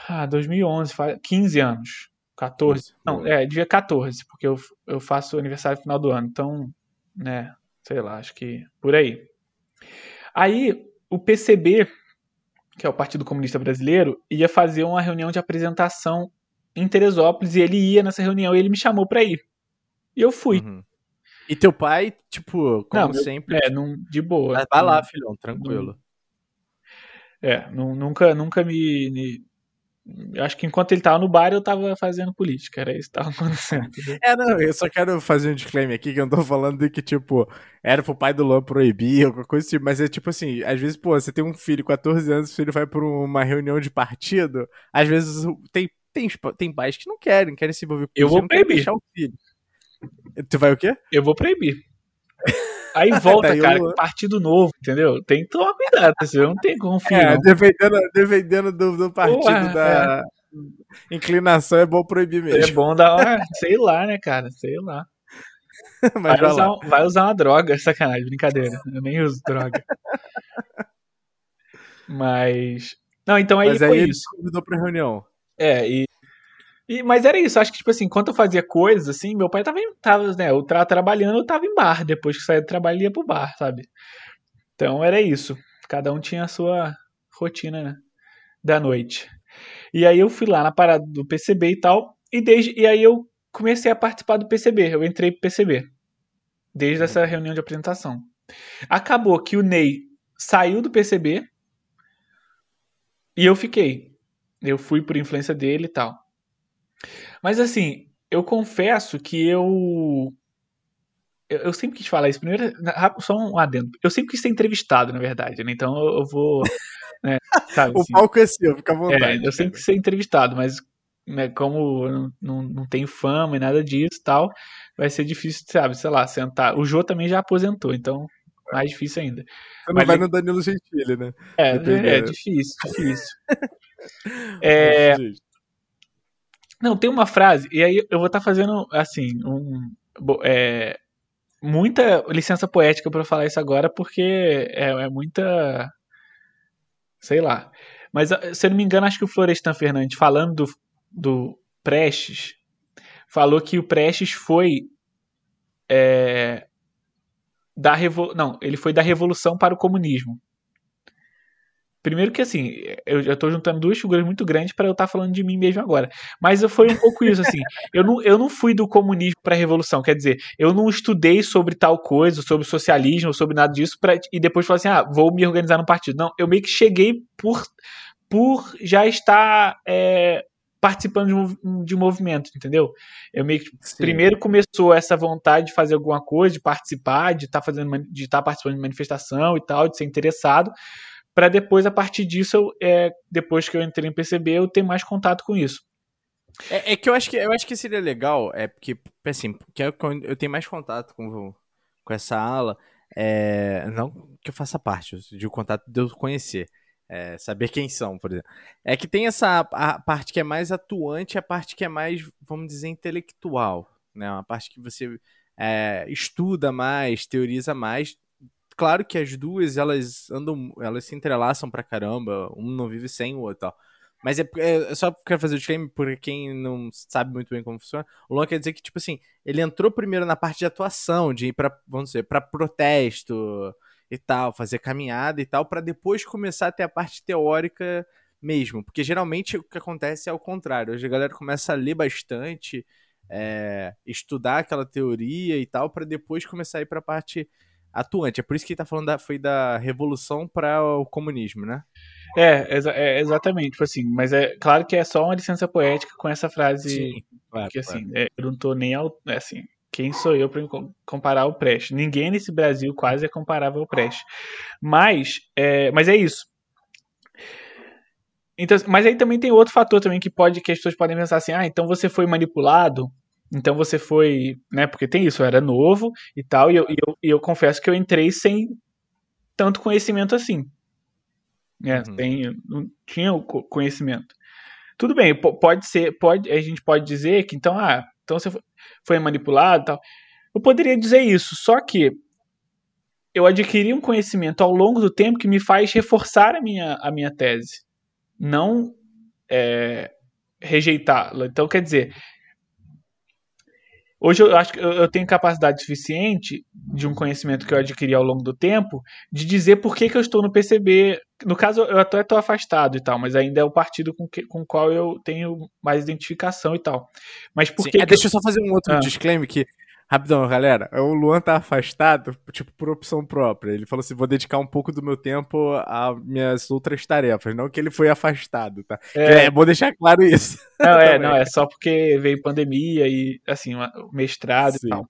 B: Ah, 2011, 15 anos. 14. Isso, não, é, devia 14, porque eu, eu faço aniversário no final do ano. Então, né, sei lá, acho que por aí. Aí, o PCB que é o Partido Comunista Brasileiro, ia fazer uma reunião de apresentação em Teresópolis e ele ia nessa reunião e ele me chamou para ir. E eu fui. Uhum.
A: E teu pai, tipo, como não, sempre.
B: É, não, de boa.
A: Mas vai lá, filhão, tranquilo.
B: Não, é, nunca, nunca me, me, acho que enquanto ele tava no bar, eu tava fazendo política. Era isso que tava acontecendo.
A: É, não, eu só quero fazer um disclaimer aqui que eu não tô falando de que, tipo, era pro pai do Luan proibir, alguma coisa assim, mas é tipo assim, às vezes, pô, você tem um filho, 14 anos, o filho vai pra uma reunião de partido, às vezes tem, tem, tem pais que não querem, querem se envolver com
B: Eu vou proibir.
A: o filho. Tu vai o quê?
B: Eu vou proibir. Aí volta, cara, eu... partido novo, entendeu? Tem que tomar cuidado, você não tem como
A: É, dependendo, do, do partido da é. inclinação, é bom proibir mesmo.
B: É bom dar sei lá, né, cara, sei lá. Mas vai, usar, vai usar uma droga, sacanagem, brincadeira. Eu nem uso droga. Mas. Não, então aí
A: Mas
B: foi
A: aí
B: isso.
A: Ele convidou pra reunião.
B: É, e e, mas era isso, acho que, tipo assim, enquanto eu fazia coisas, assim, meu pai tava, tava né, eu tava trabalhando, eu tava em bar, depois que saía do trabalho, ia pro bar, sabe? Então era isso, cada um tinha a sua rotina né, da noite. E aí eu fui lá na parada do PCB e tal, e, desde, e aí eu comecei a participar do PCB, eu entrei pro PCB, desde essa reunião de apresentação. Acabou que o Ney saiu do PCB, e eu fiquei. Eu fui por influência dele e tal. Mas assim, eu confesso que eu. Eu, sempre quis falar isso. Primeiro, só um adendo. Eu sempre quis ser entrevistado, na verdade, né? Então eu, vou. Né,
A: sabe, o assim, palco é seu, fica à vontade.
B: É, eu sempre quis ser entrevistado, mas né, como eu não, não, não tenho fama e nada disso tal, vai ser difícil, sabe, sei lá, sentar. O Jô também já aposentou, então mais difícil ainda.
A: Você não Mas vai ele... no Danilo Gentili, né?
B: É, é difícil, difícil. é, não, tem uma frase, e aí eu vou estar tá fazendo, assim, um, é, muita licença poética para falar isso agora, porque é, é, muita. Sei lá. Mas, se eu não me engano, acho que o Florestan Fernandes, falando do, do Prestes, falou que o Prestes foi. É, da revo... Não, ele foi da revolução para o comunismo. Primeiro que assim, eu já tô juntando duas figuras muito grandes para eu estar tá falando de mim mesmo agora. Mas foi um pouco isso, assim. Eu não, eu não fui do comunismo para a revolução, quer dizer, eu não estudei sobre tal coisa, sobre socialismo, sobre nada disso, pra, e depois falei assim, ah, vou me organizar no partido. Não, eu meio que cheguei por, por já estar é, participando de um, de um movimento, entendeu? Eu meio que Sim. primeiro começou essa vontade de fazer alguma coisa, de participar, de estar tá fazendo, de estar tá participando de manifestação e tal, de ser interessado para depois, a partir disso, eu, é, depois que eu entrei em PCB, eu ter mais contato com isso.
A: É, é, que eu acho que eu acho que seria legal, é porque, assim, porque eu, eu tenho mais contato com, com essa ala, é, não que eu faça parte, de contato de eu conhecer, é, saber quem são, por exemplo. É que tem essa a parte que é mais atuante, a parte que é mais, vamos dizer, intelectual, né? Uma parte que você é, estuda mais, teoriza mais, claro que as duas, elas andam, elas se entrelaçam pra caramba, um não vive sem o outro, tal. Mas é, é, só quero fazer o disclaimer porque quem não sabe muito bem como funciona. O Luan quer dizer que, tipo assim, ele entrou primeiro na parte de atuação, de ir pra, vamos dizer, pra protesto e tal, fazer caminhada e tal, para depois começar a ter a parte teórica mesmo. Porque geralmente o que acontece é o contrário. Hoje a galera começa a ler bastante, é, estudar aquela teoria e tal, para depois começar a ir pra parte atuante. É por isso que ele tá falando da, foi da revolução para o comunismo, né?
B: É, exa é, exatamente, tipo assim, mas é claro que é só uma licença poética com essa frase Sim, claro, que assim, claro. é, eu não tô nem ao, é, assim, quem sou eu para comparar o Prestes? Ninguém nesse Brasil quase é comparável ao Prestes. Mas, é, mas é isso. Então, mas aí também tem outro fator também que pode que as pessoas podem pensar assim, ah, então você foi manipulado então você foi, né? Porque tem isso, eu era novo e tal, e eu, e eu, e eu confesso que eu entrei sem tanto conhecimento assim. É, uhum. tem, não tinha o conhecimento. Tudo bem, pode ser, pode, a gente pode dizer que então, ah, então você foi manipulado e tal. Eu poderia dizer isso, só que eu adquiri um conhecimento ao longo do tempo que me faz reforçar a minha, a minha tese, não é, rejeitá-la. Então, quer dizer, Hoje eu acho que eu tenho capacidade suficiente de um conhecimento que eu adquiri ao longo do tempo de dizer por que, que eu estou no PCB. No caso, eu até estou afastado e tal, mas ainda é o partido com, que, com o qual eu tenho mais identificação e tal. Mas por
A: que. É, deixa eu só fazer um outro ah. disclaimer que Rapidão, galera. O Luan tá afastado, tipo, por opção própria. Ele falou assim: vou dedicar um pouco do meu tempo a minhas outras tarefas. Não que ele foi afastado, tá? É, é bom deixar claro isso.
B: Não, é, não, é só porque veio pandemia e, assim, mestrado Sim. e tal.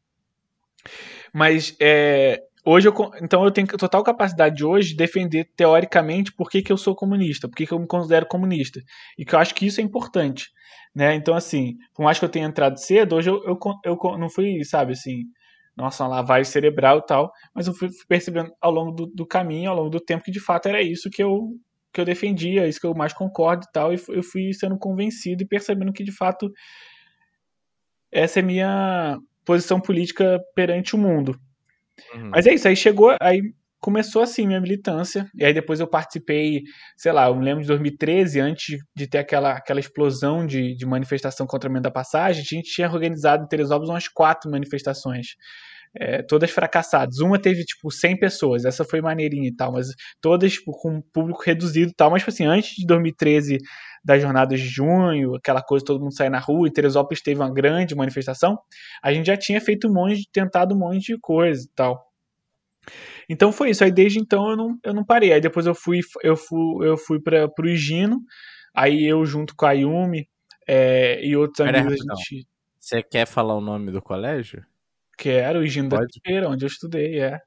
B: Mas é, hoje eu, então eu tenho total capacidade hoje de defender teoricamente por que, que eu sou comunista, por que, que eu me considero comunista. E que eu acho que isso é importante. Né? Então, assim, por mais que eu tenha entrado cedo, hoje eu, eu, eu não fui, sabe, assim, nossa, uma lavagem cerebral e tal, mas eu fui percebendo ao longo do, do, caminho, ao longo do tempo, que de fato era isso que eu, que eu defendia, isso que eu mais concordo e tal, e eu fui sendo convencido e percebendo que de fato essa é minha posição política perante o mundo. Uhum. Mas é isso, aí chegou, aí começou assim minha militância, e aí depois eu participei, sei lá, eu me lembro de 2013, antes de ter aquela, aquela explosão de, de manifestação contra a emenda da passagem, a gente tinha organizado em Teresópolis umas quatro manifestações. É, todas fracassadas. Uma teve, tipo, 100 pessoas, essa foi maneirinha e tal, mas todas tipo, com público reduzido e tal. Mas, tipo assim, antes de 2013, das jornadas de junho, aquela coisa, todo mundo sair na rua, e Teresópolis teve uma grande manifestação, a gente já tinha feito um monte, tentado um monte de coisa e tal. Então foi isso. Aí desde então eu não, eu não parei. Aí depois eu fui eu fui eu fui para pro Higino. Aí eu junto com a Yumi é, e outros Pera amigos a gente.
A: Você quer falar o nome do colégio?
B: Quero, o Higino Pode. da Feira, onde eu estudei, é.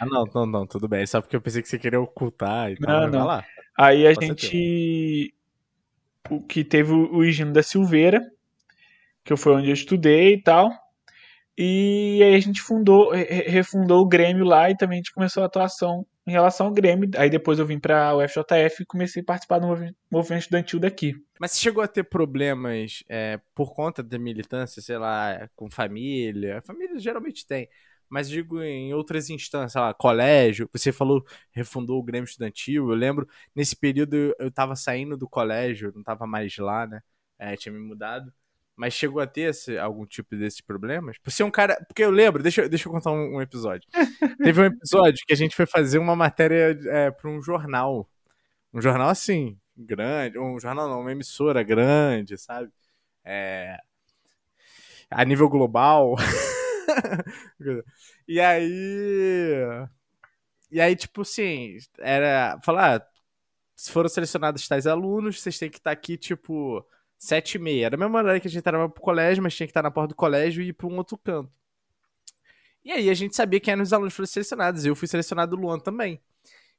A: Ah, não, não, não, tudo bem. Só porque eu pensei que você queria ocultar e tal.
B: Não, não. Aí a gente. O que teve o Higino da Silveira, que foi onde eu estudei e tal. E aí a gente fundou, refundou o Grêmio lá e também a gente começou a atuação em relação ao Grêmio. Aí depois eu vim para o FJF e comecei a participar do movimento estudantil daqui.
A: Mas você chegou a ter problemas é, por conta da militância, sei lá, com família? Família geralmente tem. Mas digo em outras instâncias, lá, colégio. Você falou, refundou o Grêmio Estudantil. Eu lembro, nesse período eu, eu tava saindo do colégio, não tava mais lá, né? É, tinha me mudado. Mas chegou a ter esse, algum tipo desses problemas? Por ser um cara. Porque eu lembro, deixa, deixa eu contar um, um episódio. Teve um episódio que a gente foi fazer uma matéria é, para um jornal. Um jornal assim, grande. Um jornal não, uma emissora grande, sabe? É, a nível global. e aí. E aí, tipo assim, era. Falar, ah, se foram selecionados tais alunos, vocês têm que estar aqui, tipo sete e meia. Era a mesma hora que a gente entrava pro colégio, mas tinha que estar na porta do colégio e ir pra um outro canto. E aí a gente sabia quem eram os alunos que foram selecionados. Eu fui selecionado o Luan também.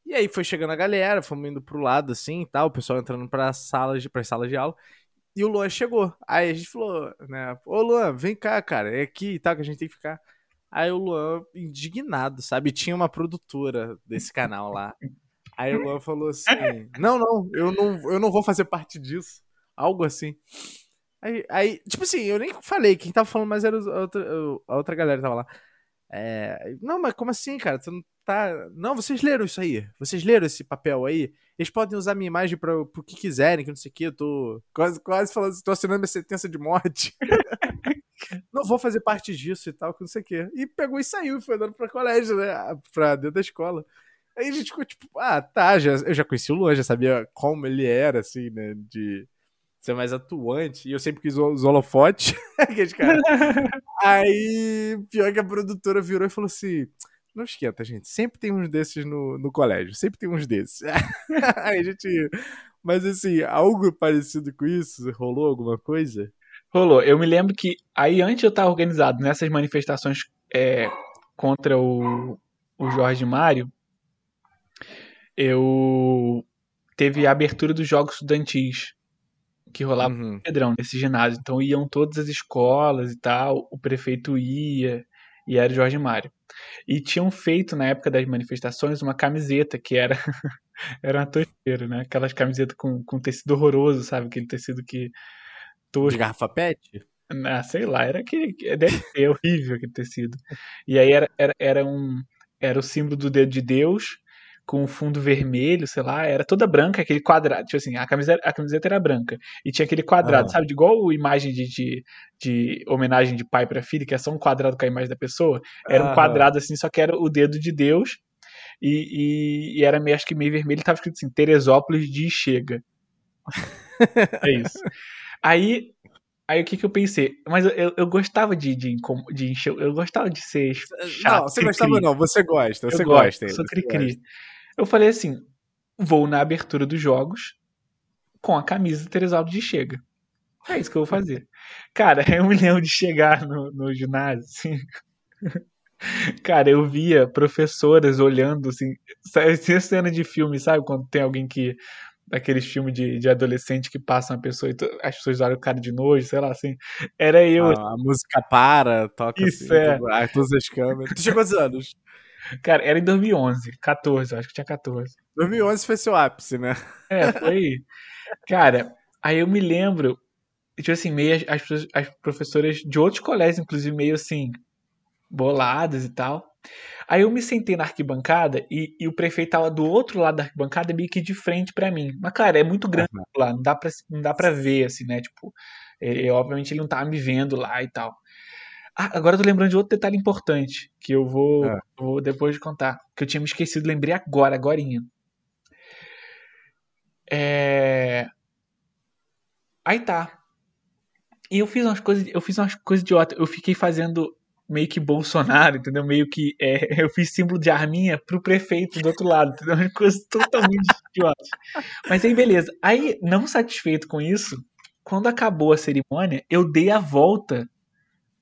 A: E aí foi chegando a galera, fomos indo pro lado assim e tal, o pessoal entrando para salas de para salas de aula. E o Luan chegou. Aí a gente falou, né? Ô Luan, vem cá, cara, é aqui e tal que a gente tem que ficar. Aí o Luan, indignado, sabe? Tinha uma produtora desse canal lá. Aí o Luan falou assim: Não, não, eu não, eu não vou fazer parte disso. Algo assim. Aí, aí, tipo assim, eu nem falei, quem tava falando mais era a outra, a outra galera que tava lá. É, não, mas como assim, cara? Você não tá. Não, vocês leram isso aí. Vocês leram esse papel aí? Eles podem usar minha imagem pra, pro que quiserem, que não sei o que. Eu tô quase, quase falando, tô assinando minha sentença de morte. não vou fazer parte disso e tal, que não sei o que. E pegou e saiu e foi andando pra colégio, né? Pra dentro da escola. Aí a gente ficou tipo, ah, tá, já, eu já conheci o Luan, já sabia como ele era, assim, né? De ser mais atuante. E eu sempre quis os holofotes. Aí, pior que a produtora virou e falou assim: não esquenta, gente. Sempre tem uns desses no, no colégio. Sempre tem uns desses. Aí a gente. Mas assim, algo parecido com isso? Rolou alguma coisa?
B: Rolou. Eu me lembro que aí antes eu estar organizado nessas manifestações é, contra o, o Jorge Mário, eu teve a abertura dos Jogos Estudantis que rolava uhum. Pedrão, nesse ginásio. Então iam todas as escolas e tal, o prefeito ia, e era o Jorge Mário. E tinham feito, na época das manifestações, uma camiseta que era era uma tosqueira, né? Aquelas camisetas com, com tecido horroroso, sabe? Aquele tecido que...
A: Tosco. De garrafa pet?
B: Ah, sei lá, era aquele... Deve ser horrível aquele tecido. E aí era, era, era um... Era o símbolo do dedo de Deus, com fundo vermelho, sei lá, era toda branca, aquele quadrado, tipo assim, a camiseta, a camiseta era branca, e tinha aquele quadrado, ah. sabe, de igual imagem de, de, de, homenagem de pai para filho, que é só um quadrado com a imagem da pessoa, era ah. um quadrado assim, só que era o dedo de Deus, e, e, e era meio, acho que meio vermelho, tava escrito assim, Teresópolis de Chega. é isso. Aí Aí o que que eu pensei? Mas eu, eu, eu gostava de, de, de encher, eu gostava de ser chato.
A: Não, você gostava não, você gosta,
B: eu
A: você
B: gosto,
A: gosta.
B: sou cri-cri. Eu falei assim, vou na abertura dos jogos com a camisa do Teresaldo de Chega. É isso que eu vou fazer. Cara, eu me lembro de chegar no, no ginásio, assim. Cara, eu via professoras olhando, assim. Essa cena de filme, sabe? Quando tem alguém que. Aqueles filmes de, de adolescente que passa uma pessoa e as pessoas olham o cara de nojo, sei lá, assim. Era eu,
A: A, a música para, toca
B: Isso,
A: assim,
B: é.
A: ah, todas as câmeras. Tu tinha quantos anos?
B: Cara, era em 2011, 14, eu acho que tinha 14.
A: 2011 foi seu ápice, né?
B: É, foi. Cara, aí eu me lembro, tipo assim, meio as, as professoras de outros colégios, inclusive, meio assim, boladas e tal. Aí eu me sentei na arquibancada e, e o prefeito tava do outro lado da arquibancada, meio que de frente pra mim. Mas, cara, é muito grande lá, não dá pra, não dá pra ver, assim, né? Tipo, é, é, obviamente ele não tava me vendo lá e tal. Ah, agora eu tô lembrando de outro detalhe importante, que eu vou,
A: Ah.
B: vou depois de contar, que eu tinha me esquecido, lembrei agora, agorinha. É... Aí tá. E eu fiz umas coisas, eu fiz umas coisas idiotas. Eu fiquei fazendo meio que Bolsonaro, entendeu? Meio que é, eu fiz símbolo de arminha pro prefeito do outro lado, entendeu? Uma coisa totalmente idiota. Mas aí beleza. Aí, não satisfeito com isso, quando acabou a cerimônia, eu dei a volta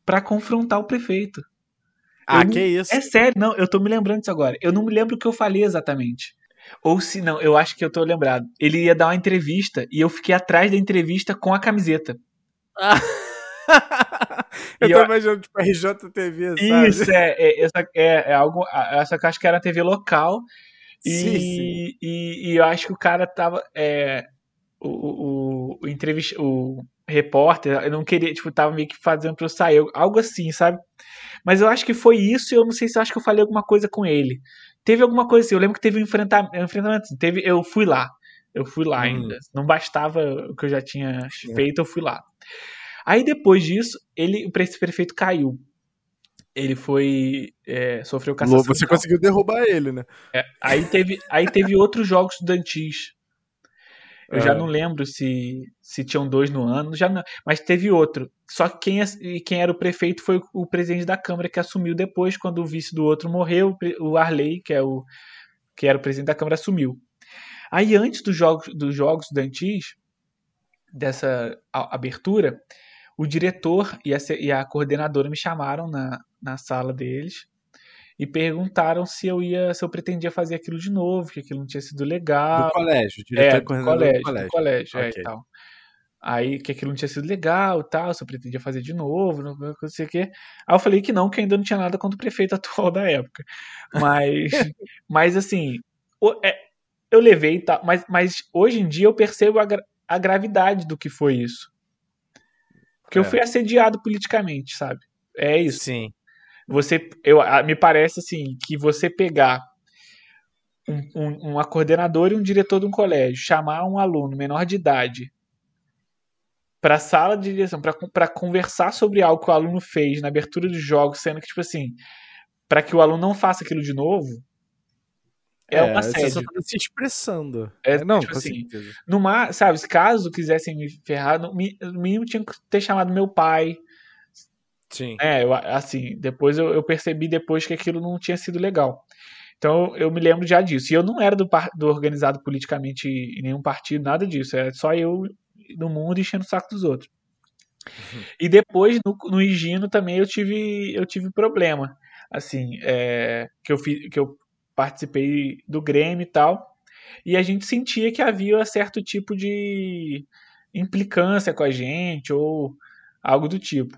B: pra confrontar o prefeito.
A: Ah,
B: não-
A: que isso?
B: É sério, não, eu tô me lembrando disso agora. Eu não me lembro o que eu falei exatamente. Ou se não, eu acho que eu tô lembrado. Ele ia dar uma entrevista e eu fiquei atrás da entrevista com a camiseta.
A: eu
B: E
A: tô
B: eu-
A: imaginando, tipo, RJTV, sabe?
B: Isso, é, é, essa, é, é algo. a- Essa que eu acho que era TV local. E,
A: Sim, sim.
B: E, e eu acho que o cara tava. É, o, o, o, o repórter, eu não queria, tipo, tava meio que fazendo pra eu sair, algo assim, sabe? Mas eu acho que foi isso e eu não sei se eu acho que eu falei alguma coisa com ele. Teve alguma coisa assim, eu lembro que teve um enfrentamento, um enfrentamento assim, teve, eu fui lá. Eu fui lá
A: Hum.
B: ainda. Não bastava o que eu já tinha feito, eu fui lá. Aí depois disso, ele, o pre- prefeito caiu. Ele foi. é, sofreu cassação.
A: Você conseguiu derrubar ele, né?
B: É, aí, teve, aí teve outros jogos estudantis. Eu já
A: Ah.
B: não lembro se, se tinham dois no ano, já não, mas teve outro. Só que quem, e quem era o prefeito foi o, o presidente da Câmara que assumiu depois, quando o vice do outro morreu, o Arley, que, é o, que era o presidente da Câmara, assumiu. Aí antes dos jogos, dos jogos estudantis, dessa abertura, o diretor e a, e a coordenadora me chamaram na, na sala deles e perguntaram se eu ia, se eu pretendia fazer aquilo de novo, que aquilo não tinha sido legal.
A: Do colégio, diretor
B: É,
A: e
B: do colégio,
A: do colégio.
B: do colégio, é,
A: Ok.
B: e tal. Aí que aquilo não tinha sido legal, tal, se eu pretendia fazer de novo, não, não sei o quê. Aí eu falei que não, que ainda não tinha nada contra o prefeito atual da época. Mas, mas assim, é, eu levei e tal, mas, mas hoje em dia eu percebo a, gra- a gravidade do que foi isso. Porque eu
A: É.
B: fui assediado politicamente, sabe? É isso
A: Sim.
B: Você eu me parece assim que você pegar um, um, uma coordenadora e um diretor de um colégio chamar um aluno menor de idade para a sala de direção para conversar sobre algo que o aluno fez na abertura dos jogos sendo que tipo assim para que o aluno não faça aquilo de novo é, um
A: Você só tá se expressando.
B: É,
A: É, não,
B: tipo assim, numa sabe se caso quisessem me ferrar no mínimo tinha que ter chamado meu pai
A: Sim.
B: É, eu, assim, depois eu, eu percebi depois que aquilo não tinha sido legal. Então eu me lembro já disso. E eu não era do, do organizado politicamente em nenhum partido, nada disso. É só eu no mundo enchendo o saco dos outros. E depois no, no Higino também eu tive, eu tive problema. Assim, é, que, eu fiz, que eu participei do Grêmio e tal. E a gente sentia que havia certo tipo de implicância com a gente ou algo do tipo.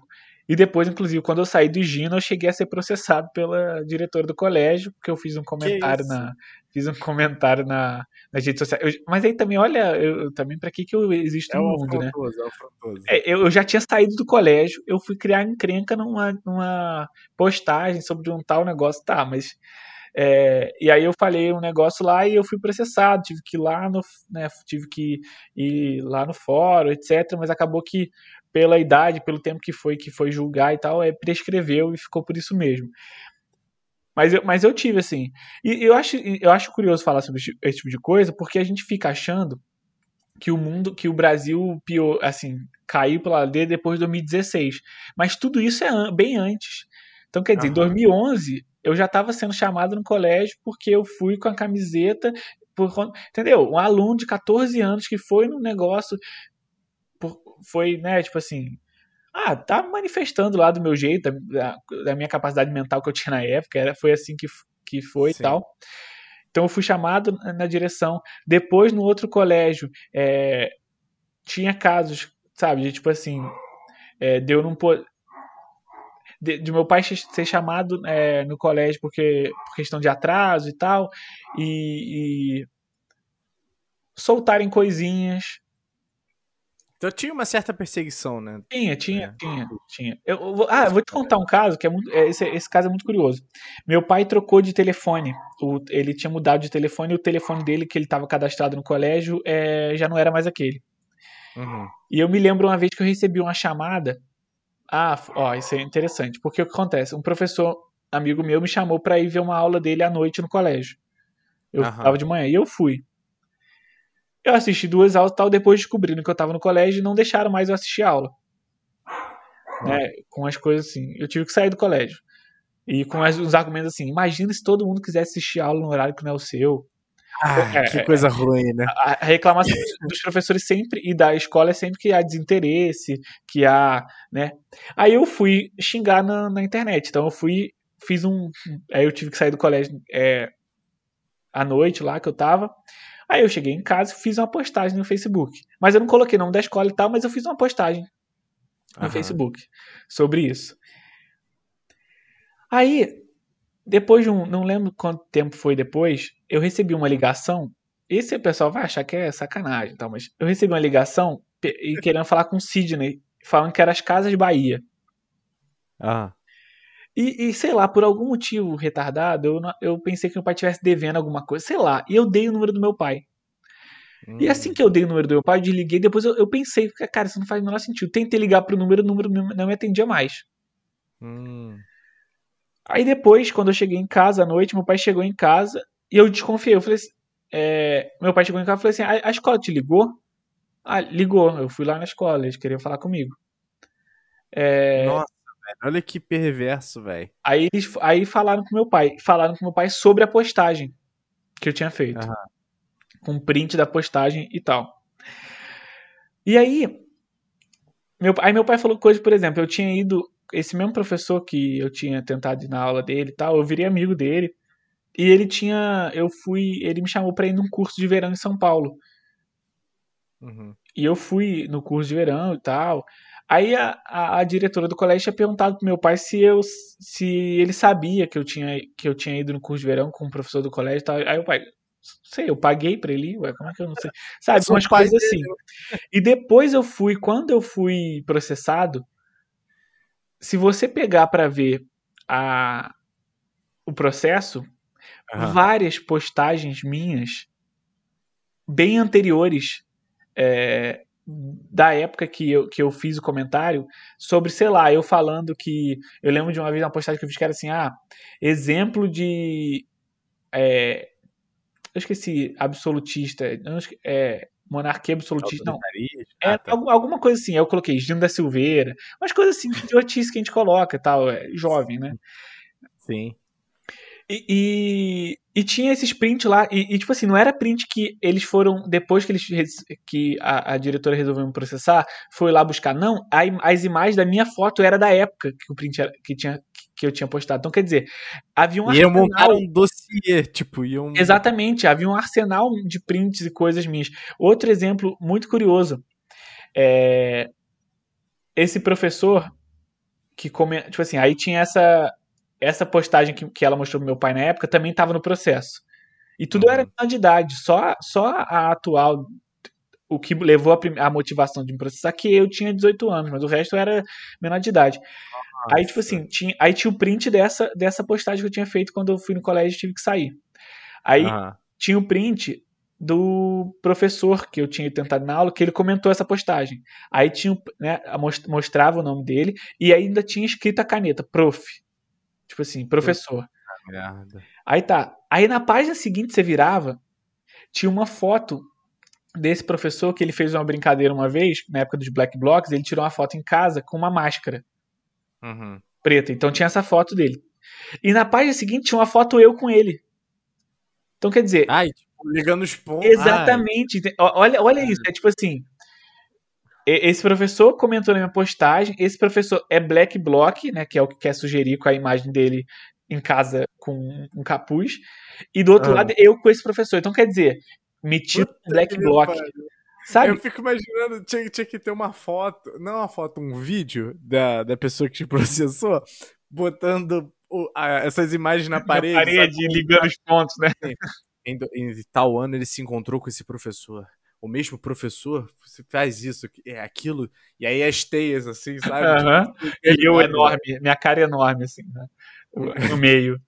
B: E depois, inclusive, quando eu saí do Higino, eu cheguei a ser processado pela diretora do colégio, porque eu fiz um comentário na fiz um comentário na nas redes sociais. Eu- mas aí também, olha, eu, também para que que eu existo
A: É
B: no mundo, né?
A: é.
B: É, eu, eu já tinha saído do colégio, eu fui criar encrenca numa, numa postagem sobre um tal negócio, tá, mas. é, e aí eu falei um negócio lá e eu fui processado, tive que ir lá no, né, tive que ir lá no fórum, etc, mas acabou que pela idade, pelo tempo que foi que foi julgar e tal, é, prescreveu e ficou por isso mesmo. Mas eu, mas eu tive assim. E eu acho, eu acho curioso falar sobre esse tipo de coisa, porque a gente fica achando que o mundo, que o Brasil pior, assim, caiu pela ladeira depois de 2016. Mas tudo isso é bem antes. Então, quer dizer, em 2011 eu já estava sendo chamado no colégio porque eu fui com a camiseta, por, entendeu? Um aluno de 14 anos que foi no negócio, foi, né, tipo assim, ah, tá manifestando lá do meu jeito, da, da, minha capacidade mental que eu tinha na época, era, foi assim que, que foi Sim. e tal. Então eu fui chamado na direção. Depois, no outro colégio, é, tinha casos, sabe, de tipo assim, é, deu num de, de, meu pai ser chamado é, no colégio porque por questão de atraso e tal, e, e soltarem coisinhas,
A: então tinha uma certa perseguição, né?
B: Tinha, tinha, é. tinha, tinha. Eu, eu, ah, eu vou te contar um caso que é muito. É, esse, esse caso é muito curioso. Meu pai trocou de telefone. O, ele tinha mudado de telefone e o telefone dele, que ele estava cadastrado no colégio, é, já não era mais aquele. Uhum. E eu me lembro uma vez que eu recebi uma chamada. Ah, ó, isso é interessante. Porque o que acontece? Um professor amigo meu me chamou para ir ver uma aula dele à noite no colégio. Eu estava de manhã e eu fui. Eu assisti duas aulas tal, depois descobrindo que eu tava no colégio e não deixaram mais eu assistir aula. Né, com as coisas assim. Eu tive que sair do colégio. E com as, os argumentos assim: imagina se todo mundo quisesse assistir aula no horário que não é o seu.
A: Ah, é, que coisa ruim, né?
B: A, a reclamação dos professores sempre e da escola é sempre que há desinteresse, que há, né? Aí eu fui xingar na, na internet. Então eu fui, fiz um. Aí eu tive que sair do colégio é, à noite lá que eu tava. Aí eu cheguei em casa e fiz uma postagem no Facebook. Mas eu não coloquei nome da escola e tal, mas eu fiz uma postagem no. Facebook sobre isso. Aí, depois de um. Não lembro quanto tempo foi depois, eu recebi uma ligação. Esse pessoal vai achar que é sacanagem, tal, mas eu recebi uma ligação e querendo falar com o Sidney, falando que era as Casas Bahia.
A: Ah.
B: E, e, sei lá, por algum motivo retardado, eu, eu pensei que meu pai estivesse devendo alguma coisa, sei lá. E eu dei o número do meu pai. Hum. E assim que eu dei o número do meu pai, eu desliguei. Depois eu, eu pensei, cara, isso não faz o menor sentido. Tentei ligar pro número, o número não me atendia mais.
A: Hum.
B: Aí depois, quando eu cheguei em casa à noite, meu pai chegou em casa e eu desconfiei. Eu falei assim, é, meu pai chegou em casa e falou assim: a, a escola te ligou? Ah, ligou. Eu fui lá na escola, eles queriam falar comigo.
A: É, Nossa. Olha que perverso, velho.
B: Aí aí falaram com meu pai. Falaram com meu pai sobre a postagem que eu tinha feito. Uhum. Com print da postagem e tal. E aí. Meu, aí meu pai falou coisa, por exemplo, eu tinha ido. Esse mesmo professor que eu tinha tentado ir na aula dele e tal, eu virei amigo dele. E ele tinha. Eu fui. Ele me chamou pra ir num curso de verão em São Paulo. Uhum. E eu fui no curso de verão e tal. Aí a, a, a, diretora do colégio tinha perguntado pro meu pai se eu se ele sabia que eu tinha que eu tinha ido no curso de verão com o professor do colégio e tal. Aí o pai, sei, eu paguei para ele, ué, como é que eu não sei? Sabe, umas coisas assim. E depois eu fui, quando eu fui processado, se você pegar para ver a o processo, uhum. várias postagens minhas bem anteriores é, da época que eu, que eu fiz o comentário sobre, sei lá, eu falando que. Eu lembro de uma vez uma postagem que eu fiz que era assim: ah, exemplo de. É, eu esqueci, absolutista. É, monarquia absolutista. Não. É, ah, tá. Alguma coisa assim. Eu coloquei Gino da Silveira. Umas coisas assim, de idiotice que a gente coloca tal. É, jovem, né?
A: Sim.
B: E, e, e, tinha esses prints lá, e, e, tipo assim, não era print que eles foram, depois que eles que a, a diretora resolveu me processar, foi lá buscar. Não, a, as imagens da minha foto era da época que o print era, que, tinha, que eu tinha postado. Então, quer dizer, havia um
A: arsenal. Iam montar um dossiê, tipo, iam.
B: Exatamente, havia um arsenal de prints e coisas minhas. Outro exemplo muito curioso. É, esse professor que come, tipo assim, aí tinha essa essa postagem que, que ela mostrou pro meu pai na época também estava no processo. E tudo uhum. era de idade, só, só a atual, o que levou a, a, motivação de me processar, que eu tinha 18 anos, mas o resto era menor de idade. Nossa. Aí, tipo assim, tinha, aí tinha o print dessa, dessa postagem que eu tinha feito quando eu fui no colégio e tive que sair. Aí uhum. tinha o print do professor que eu tinha tentado na aula, que ele comentou essa postagem. Aí tinha, né, mostrava o nome dele e ainda tinha escrito a caneta, prof. Tipo assim, professor.
A: Merda.
B: Aí tá. Aí na página seguinte você virava, tinha uma foto desse professor que ele fez uma brincadeira uma vez, na época dos Black Blocks, ele tirou uma foto em casa com uma máscara
A: Uhum.
B: preta. Então tinha essa foto dele. E na página seguinte tinha uma foto eu com ele. Então quer dizer,
A: Ai, tipo, ligando os pontos.
B: exatamente. ente- ó, Olha, olha isso, é tipo assim. Esse professor comentou na minha postagem. Esse professor é Black Block, né? Que é o que quer sugerir com a imagem dele em casa com um capuz. E do outro
A: Ah.
B: lado, eu com esse professor. Então quer dizer, metido
A: Puta
B: Black Block.
A: pariu.
B: Sabe?
A: Eu fico imaginando, tinha, tinha que ter uma foto, não uma foto, um vídeo da, da pessoa que te processou, botando o- a- essas imagens na parede.
B: na parede,
A: sabe?
B: ligando os pontos, né?
A: Em, do- em tal ano ele se encontrou com esse professor. O mesmo professor faz isso, é aquilo, e aí as teias, assim, sabe? Tipo,
B: E eu
A: ligado.
B: enorme, minha cara é enorme, assim, né? No meio.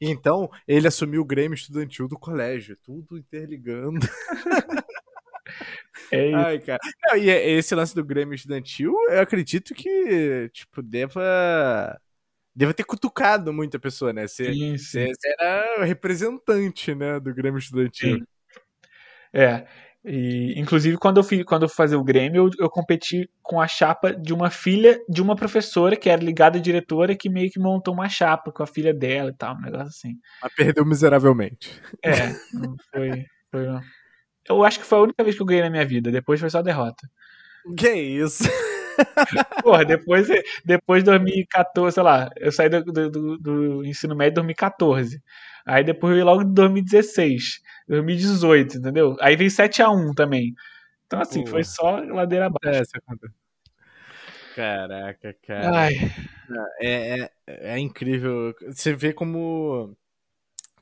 A: Então, ele assumiu o Grêmio Estudantil do colégio, tudo interligando.
B: É isso.
A: Ai, cara. Não, e esse lance do Grêmio Estudantil, eu acredito que, tipo, deva. Deva ter cutucado muita pessoa, né? Você, você, era o representante, né, do Grêmio Estudantil.
B: Sim. É. E, inclusive, quando eu, fiz, quando eu fui fazer o Grêmio, eu, eu competi com a chapa de uma filha de uma professora que era ligada à diretora que meio que montou uma chapa com a filha dela e tal, um negócio assim.
A: Mas perdeu miseravelmente.
B: É, não foi, foi. Eu acho que foi a única vez que eu ganhei na minha vida. Depois foi só derrota.
A: Que isso?
B: Porra, depois, depois de 2014, sei lá, eu saí do, do- do ensino médio em 2014. Aí depois ia logo em 2016, 2018, entendeu? Aí veio 7x1 também. Então, assim,
A: Pô.
B: foi só ladeira abaixo.
A: É. Caraca, cara. É, é, é incrível. Você vê como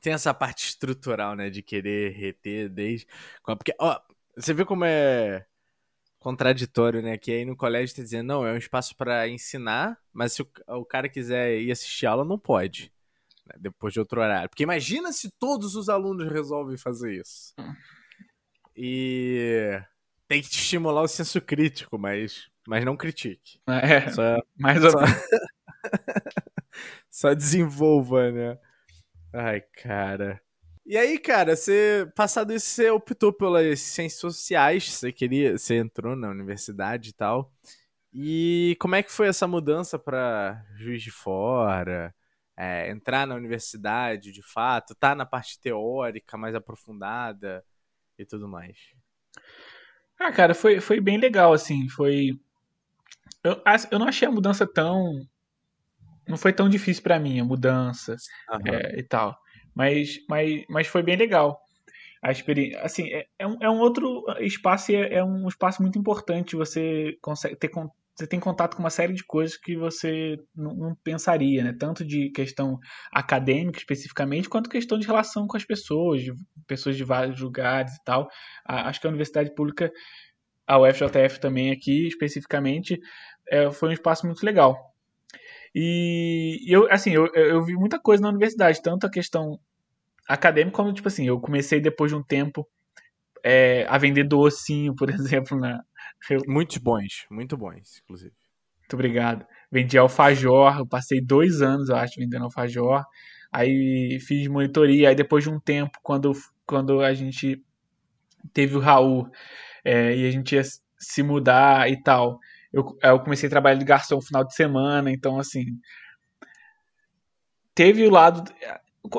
A: tem essa parte estrutural, né? De querer reter desde. Porque, ó, você vê como é contraditório, né? Que aí no colégio tá dizendo, não, é um espaço pra ensinar, mas se o, o cara quiser ir assistir aula, não pode. Né, Depois de outro horário. Porque imagina se todos os alunos resolvem fazer isso. E tem que te estimular o senso crítico, mas, mas não critique.
B: é,
A: Só,
B: mais ou
A: só- só desenvolva, né? Ai, cara. E aí, cara, você, passado isso, você optou pelas ciências sociais, você queria, você entrou na universidade e tal. E como é que foi essa mudança pra Juiz de Fora? É, entrar na universidade, de fato, tá na parte teórica mais aprofundada e tudo mais.
B: Ah, cara, foi, foi bem legal, assim. Foi. Eu, eu não achei a mudança tão. Não foi tão difícil pra mim, a mudança. é, e tal. Mas, mas, mas foi bem legal. A experiência, assim, é, é, um, é um outro espaço, e é, é um espaço muito importante. Você consegue ter, você tem contato com uma série de coisas que você não, não pensaria, né? Tanto de questão acadêmica especificamente, quanto questão de relação com as pessoas, de pessoas de vários lugares e tal. A- acho que a universidade pública, a UFJF também aqui especificamente, é, foi um espaço muito legal. E e eu, assim, eu, eu vi muita coisa na universidade, tanto a questão acadêmica como, tipo assim, eu comecei depois de um tempo é, a vender docinho, por exemplo, na.
A: Muitos bons, muito bons, inclusive.
B: muito obrigado. Vendi alfajor, eu passei dois anos, eu acho, vendendo alfajor. Aí fiz monitoria, aí depois de um tempo, quando, quando a gente teve o Raul é, e a gente ia se mudar e tal, eu, eu comecei a trabalhar de garçom no final de semana, então assim. Teve o lado.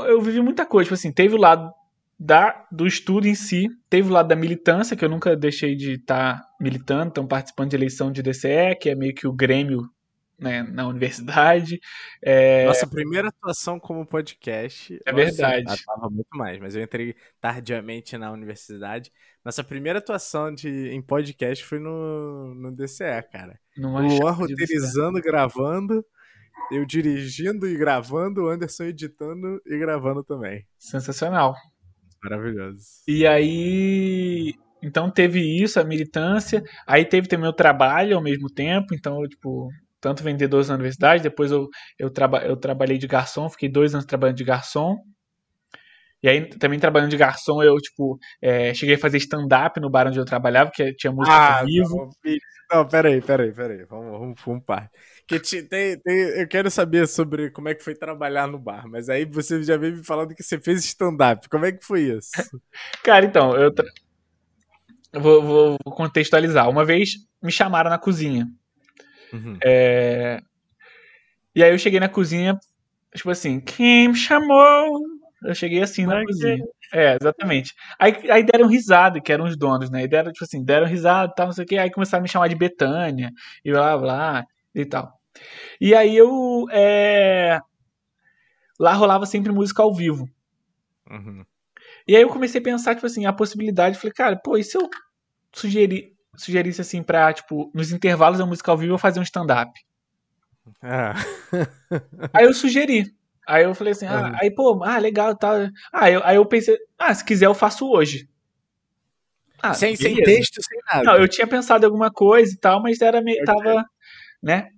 B: Eu vivi muita coisa, tipo assim, teve o lado da, do estudo em si, teve o lado da militância, que eu nunca deixei de estar militando, então participando de eleição de DCE, que é meio que o Grêmio né, na universidade. É,
A: Nossa primeira atuação como podcast.
B: É
A: nossa,
B: verdade.
A: Eu tava muito mais, mas eu entrei tardiamente na universidade. Nossa primeira atuação de, em podcast foi no, no DCE, cara. O Luan roteirizando, gravando, eu dirigindo e gravando, o Anderson editando e gravando também.
B: Sensacional.
A: Maravilhoso.
B: E aí. Então teve isso, a militância. Aí teve também o trabalho ao mesmo tempo. Então, eu, tipo, tanto vender dois na universidade. Depois eu, eu, traba, eu trabalhei de garçom, fiquei dois anos trabalhando de garçom. E aí, também trabalhando de garçom, eu, tipo, é, cheguei a fazer stand-up no bar onde eu trabalhava, que tinha música ao vivo.
A: não, não, peraí, peraí, peraí. Vamos, vamos, vamos par. Que te- tem, tem, eu quero saber sobre como é que foi trabalhar no bar, mas aí você já veio me falando que você fez stand-up. Como é que foi isso?
B: Cara, então, eu, tra- vou, vou contextualizar. Uma vez me chamaram na cozinha. Uhum. É... E aí eu cheguei na cozinha, tipo assim, quem me chamou? Eu cheguei assim na cozinha. É, exatamente. Aí, aí deram risada, que eram os donos, né? E deram, tipo assim, deram risada e tal, não sei o quê. Aí começaram a me chamar de Betânia, e blá, blá, e tal. E aí eu. É... Lá rolava sempre música ao vivo. Uhum. E aí eu comecei a pensar, tipo assim, a possibilidade. Falei, cara, pô, e se eu sugerir, sugerisse assim pra, tipo, nos intervalos da música ao vivo eu fazer um stand-up? Ah. aí eu sugeri. Aí eu falei assim, ah, uhum. aí, pô, ah, legal, tá. Ah, eu, aí eu pensei, ah, se quiser eu faço hoje.
A: Ah, sem, sem texto, sem nada.
B: Não, eu tinha pensado em alguma coisa e tal, mas era meio. Tava. Né?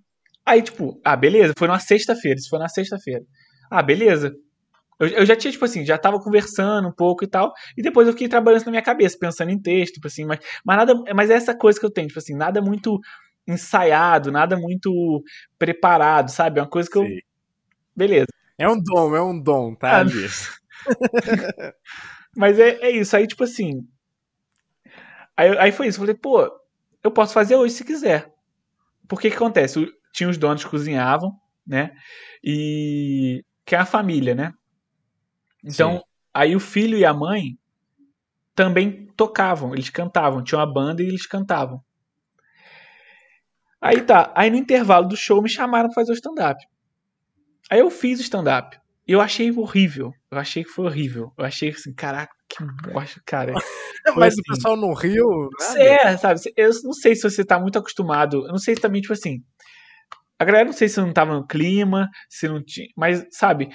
B: Aí, tipo, ah, beleza, foi numa sexta-feira. Isso foi na sexta-feira. Ah, beleza. Eu, eu, já tinha, tipo assim, já tava conversando um pouco e tal, e depois eu fiquei trabalhando na minha cabeça, pensando em texto, tipo assim, mas, mas nada, mas é essa coisa que eu tenho, tipo assim, nada muito ensaiado, nada muito preparado, sabe? É uma coisa que eu. Beleza.
A: É um dom, é um dom, tá? Ah,
B: mas é, é isso, aí, tipo assim. Aí, aí foi isso, eu falei, pô, eu posso fazer hoje se quiser. Porque que acontece? Tinha os donos que cozinhavam, né? E. Que é a família, né? Então, Sim. aí o filho e a mãe também tocavam, eles cantavam, tinha uma banda e eles cantavam. Aí tá, aí no intervalo do show me chamaram pra fazer o stand-up. Aí eu fiz o stand-up. Eu achei horrível. Eu achei que foi horrível. Eu achei assim, caraca, que bosta, cara.
A: Mas assim, o pessoal não riu?
B: É, sabe? Eu não sei se você tá muito acostumado. Eu não sei também, tipo assim. A galera não sei se não tava no clima, se não tinha. Mas, sabe?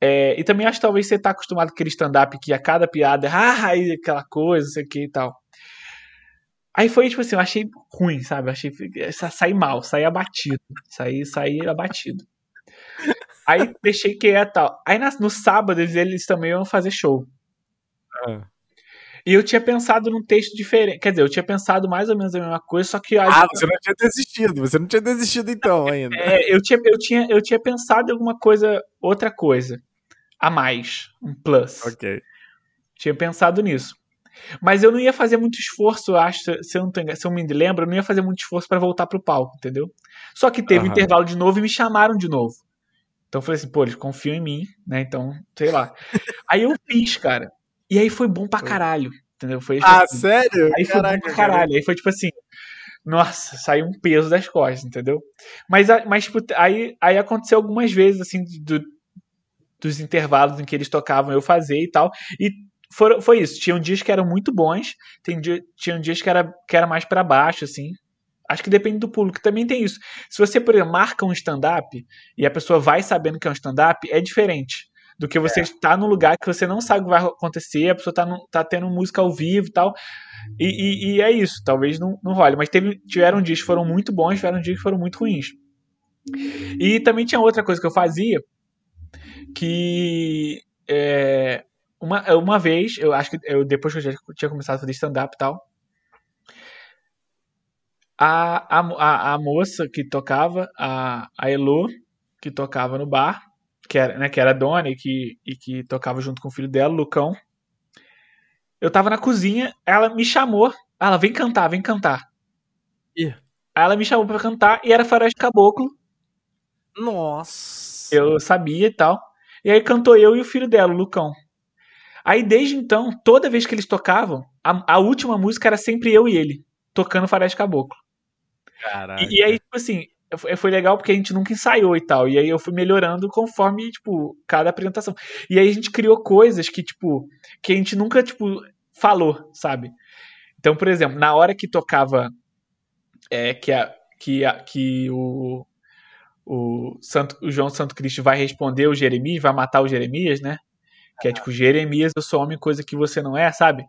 B: É, e também acho que talvez você tá acostumado com aquele stand-up que a cada piada é ah, e aquela coisa, não sei o que e tal. Aí foi, tipo assim, eu achei ruim, sabe? Eu achei. Saí mal, saí abatido. Saí, saí abatido. Aí deixei que é tal. Aí no sábado eles, eles também iam fazer show. Ah. E eu tinha pensado num texto diferente. Quer dizer, eu tinha pensado mais ou menos a mesma coisa, só que.
A: Ah, você não tinha desistido. Você não tinha desistido então ainda.
B: É, eu, tinha, eu, tinha, eu tinha pensado em alguma coisa, outra coisa. A mais. Um plus.
A: Ok.
B: Tinha pensado nisso. Mas eu não ia fazer muito esforço, acho, se eu, não tenho, se eu me lembro, eu não ia fazer muito esforço para voltar pro palco, entendeu? Só que teve uhum. um intervalo de novo e me chamaram de novo. Então eu falei assim, pô, eles confiam em mim, né? Então, sei lá. aí eu fiz, cara. E aí foi bom pra caralho, entendeu? Foi,
A: ah, assim, sério?
B: Aí foi Caraca, bom pra caralho. Aí foi tipo assim, nossa, saiu um peso das costas, entendeu? Mas, mas tipo, aí, aí aconteceu algumas vezes, assim, do, dos intervalos em que eles tocavam eu fazer e tal. E foi, foi isso. Tinham dias que eram muito bons, tem dia, tinham dias que era, que era mais para baixo, assim. Acho que depende do público. Também tem isso. Se você, por exemplo, marca um stand-up e a pessoa vai sabendo que é um stand-up, é diferente do que você é. estar num lugar que você não sabe o que vai acontecer, a pessoa tá, no, tá tendo música ao vivo e tal. E, e, e, é isso. Talvez não, não role. Mas teve, tiveram dias que foram muito bons, tiveram dias que foram muito ruins. E também tinha outra coisa que eu fazia, que é, uma, uma vez, eu acho que eu, depois que eu já tinha começado a fazer stand-up e tal, a, a, a, moça que tocava, a, a Elo, que tocava no bar, que era, né, que era dona e que, e que tocava junto com o filho dela, Lucão. Eu tava na cozinha, ela me chamou, ela vem cantar, vem cantar.
A: Ih.
B: Aí ela me chamou pra cantar e era Faroeste Caboclo.
A: Nossa.
B: Eu sabia e tal. E aí cantou eu e o filho dela, o Lucão. Aí desde então, toda vez que eles tocavam, a, a última música era sempre eu e ele, tocando Faroeste Caboclo. E, e, aí, tipo assim, foi legal porque a gente nunca ensaiou e tal. E aí eu fui melhorando conforme, tipo, cada apresentação. E aí a gente criou coisas que, tipo, que a gente nunca, tipo, falou, sabe? Então, por exemplo, na hora que tocava é, que, a, que, a, que o, o, Santo, o João Santo Cristo vai responder o Jeremias, vai matar o Jeremias, né? Que é tipo, Jeremias, eu sou homem, coisa que você não é, sabe?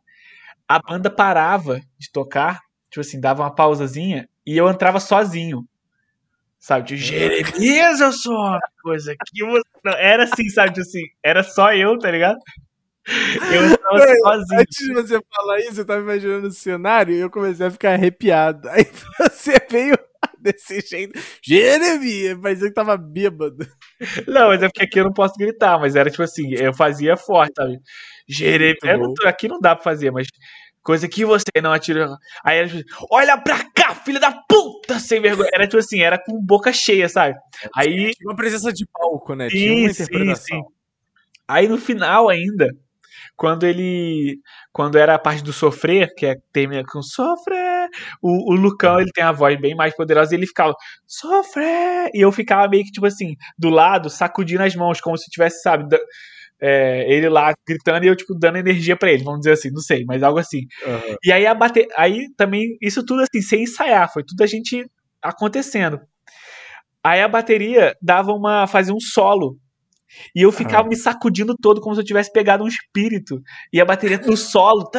B: A banda parava de tocar, tipo assim, dava uma pausazinha e eu entrava sozinho. Sabe, de Jeremias, eu sou uma coisa que você. Não, era assim, sabe, tipo assim, era só eu, tá ligado?
A: Eu estava sozinho. Antes de você falar isso, eu tava imaginando o cenário e eu comecei a ficar arrepiado. Aí você veio desse jeito. Jeremias, parecia que tava bêbado.
B: Não, mas é porque aqui eu não posso gritar, mas era tipo assim, eu fazia forte, sabe? Jeremias. Aqui não dá pra fazer, mas Coisa que você não atirou. Aí era tipo, olha pra cá, filha da puta, sem vergonha. Era tipo assim, era com boca cheia, sabe? Aí.
A: Tinha uma presença de palco, né?
B: Sim,
A: Tinha uma
B: sim,
A: interpretação.
B: sim. Aí no final ainda, quando ele. Quando era a parte do sofrer, que é termina com sofrer, o, o Lucão ele tem a voz bem mais poderosa e ele ficava sofrer! E eu ficava meio que tipo assim, do lado, sacudindo as mãos, como se tivesse, sabe, da- é, ele lá gritando e eu, tipo, dando energia pra ele, vamos dizer assim, não sei, mas algo assim.
A: Aham.
B: E aí a bater, aí também isso tudo assim sem ensaiar, foi tudo a gente acontecendo. Aí a bateria dava uma fazia um solo. E eu ficava me sacudindo todo como se eu tivesse pegado um espírito. E a bateria no solo.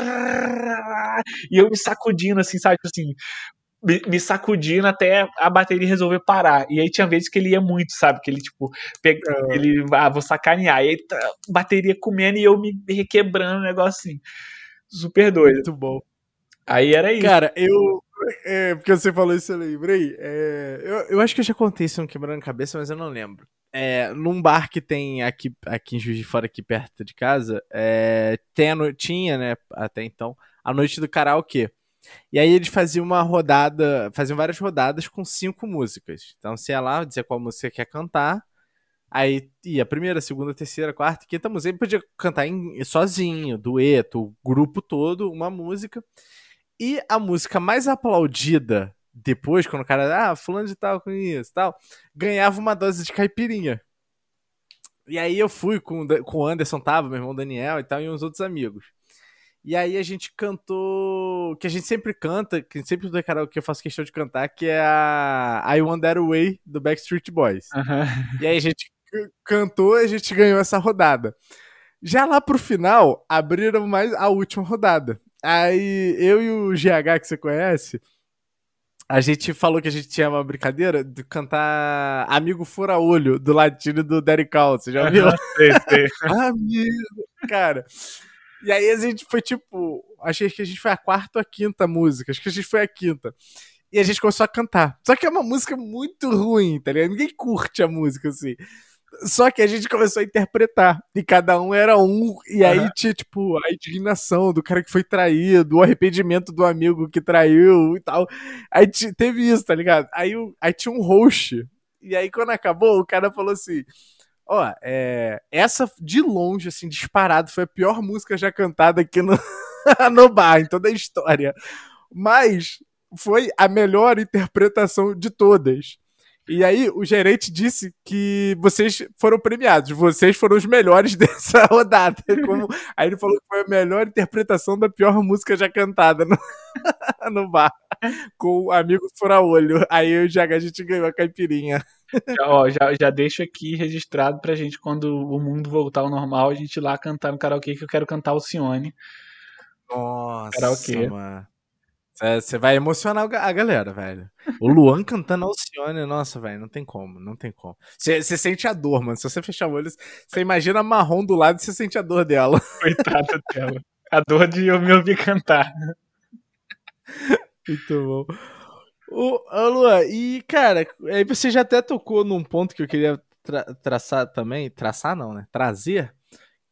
B: E eu me sacudindo assim, sabe, assim, me, me sacudindo até a bateria resolver parar. E aí tinha vezes que ele ia muito, sabe? Que ele, tipo, pega,
A: Aham.
B: ele, ah, vou sacanear. E aí, tá, bateria comendo e eu me requebrando, um negócio assim. Super doido.
A: Muito bom.
B: Aí era isso.
A: Cara, eu. É, porque você falou isso, eu lembrei. É, eu, eu acho que eu já contei isso no Quebrando Cabeça, mas eu não lembro. É, num bar que tem aqui, aqui em Juiz de Fora, aqui perto de casa, é, tem a tinha, né, até então, a noite do karaokê. E aí eles faziam uma rodada, faziam várias rodadas com cinco músicas. Então você ia lá, dizia qual música quer cantar, aí ia primeira, segunda, terceira, quarta, quinta música. Ele podia cantar em, sozinho, dueto, o grupo todo, uma música. E a música mais aplaudida depois, quando o cara, ah, fulano de tal com isso tal, ganhava uma dose de caipirinha. E aí eu fui com, com o Anderson, tava, meu irmão Daniel e tal, e uns outros amigos. E aí a gente cantou, que a gente sempre canta, que sempre do karaokê eu faço questão de cantar, que é a I Want That Way, do Backstreet Boys.
B: Aham.
A: E aí a gente cantou e a gente ganhou essa rodada. Já lá pro final, abriram mais a última rodada. Aí eu e o GH, que você conhece, a gente falou que a gente tinha uma brincadeira de cantar Amigo Fura Olho, do latino do Derek Call. Você já viu?
B: Sei, sei.
A: Amigo, cara. E aí a gente foi tipo, achei que a gente foi a quarta ou a quinta música, acho que a gente foi a quinta. E a gente começou a cantar. Só que é uma música muito ruim, tá ligado? Ninguém curte a música assim. Só que a gente começou a interpretar. E cada um era um. E aí tinha, tipo, a indignação do cara que foi traído, o arrependimento do amigo que traiu e tal. Aí teve isso, tá ligado? Aí, aí tinha um host. E aí, quando acabou, o cara falou assim: Ó, é, essa de longe, assim, disparado, foi a pior música já cantada aqui no, no bar, em toda a história. Mas foi a melhor interpretação de todas. E aí o gerente disse que vocês foram premiados, vocês foram os melhores dessa rodada. Como- Aí ele falou que foi a melhor interpretação da pior música já cantada no, no bar, com o amigo fura-olho. Aí eu já a gente ganhou a caipirinha.
B: Já, ó, já, já deixo aqui registrado pra gente, quando o mundo voltar ao normal, a gente ir lá cantar no karaokê, que eu quero cantar o Cione.
A: Nossa,
B: Karaokê.
A: mano. Você vai emocionar a galera, velho. O Luan cantando Alcione, nossa, velho, não tem como, não tem como. Você sente a dor, mano. Se você fechar o olho, você imagina a marrom do lado e você sente a dor dela.
B: Coitada dela. A dor de eu me ouvir cantar.
A: Muito bom. Ô, ô, Luan, e cara, aí você já até tocou num ponto que eu queria tra- traçar também, traçar não, né? Trazer,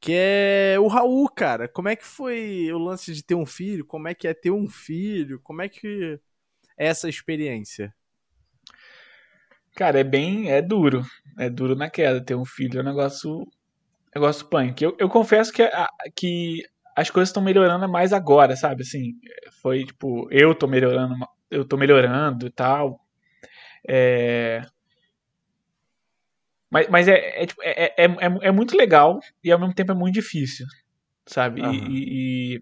A: que é o Raul, cara. Como é que foi o lance de ter um filho? Como é que é ter um filho? Como é que é essa experiência?
B: Cara, é bem. É duro. É duro na queda. Ter um filho é um negócio. Negócio punk. Eu, eu confesso que, a- que as coisas estão melhorando mais agora, sabe? Assim, foi tipo, eu tô melhorando, eu tô melhorando e tal. É. Mas, mas é, é, tipo, é, é, é, é muito legal e ao mesmo tempo é muito difícil, sabe? E-
A: Aham.
B: E,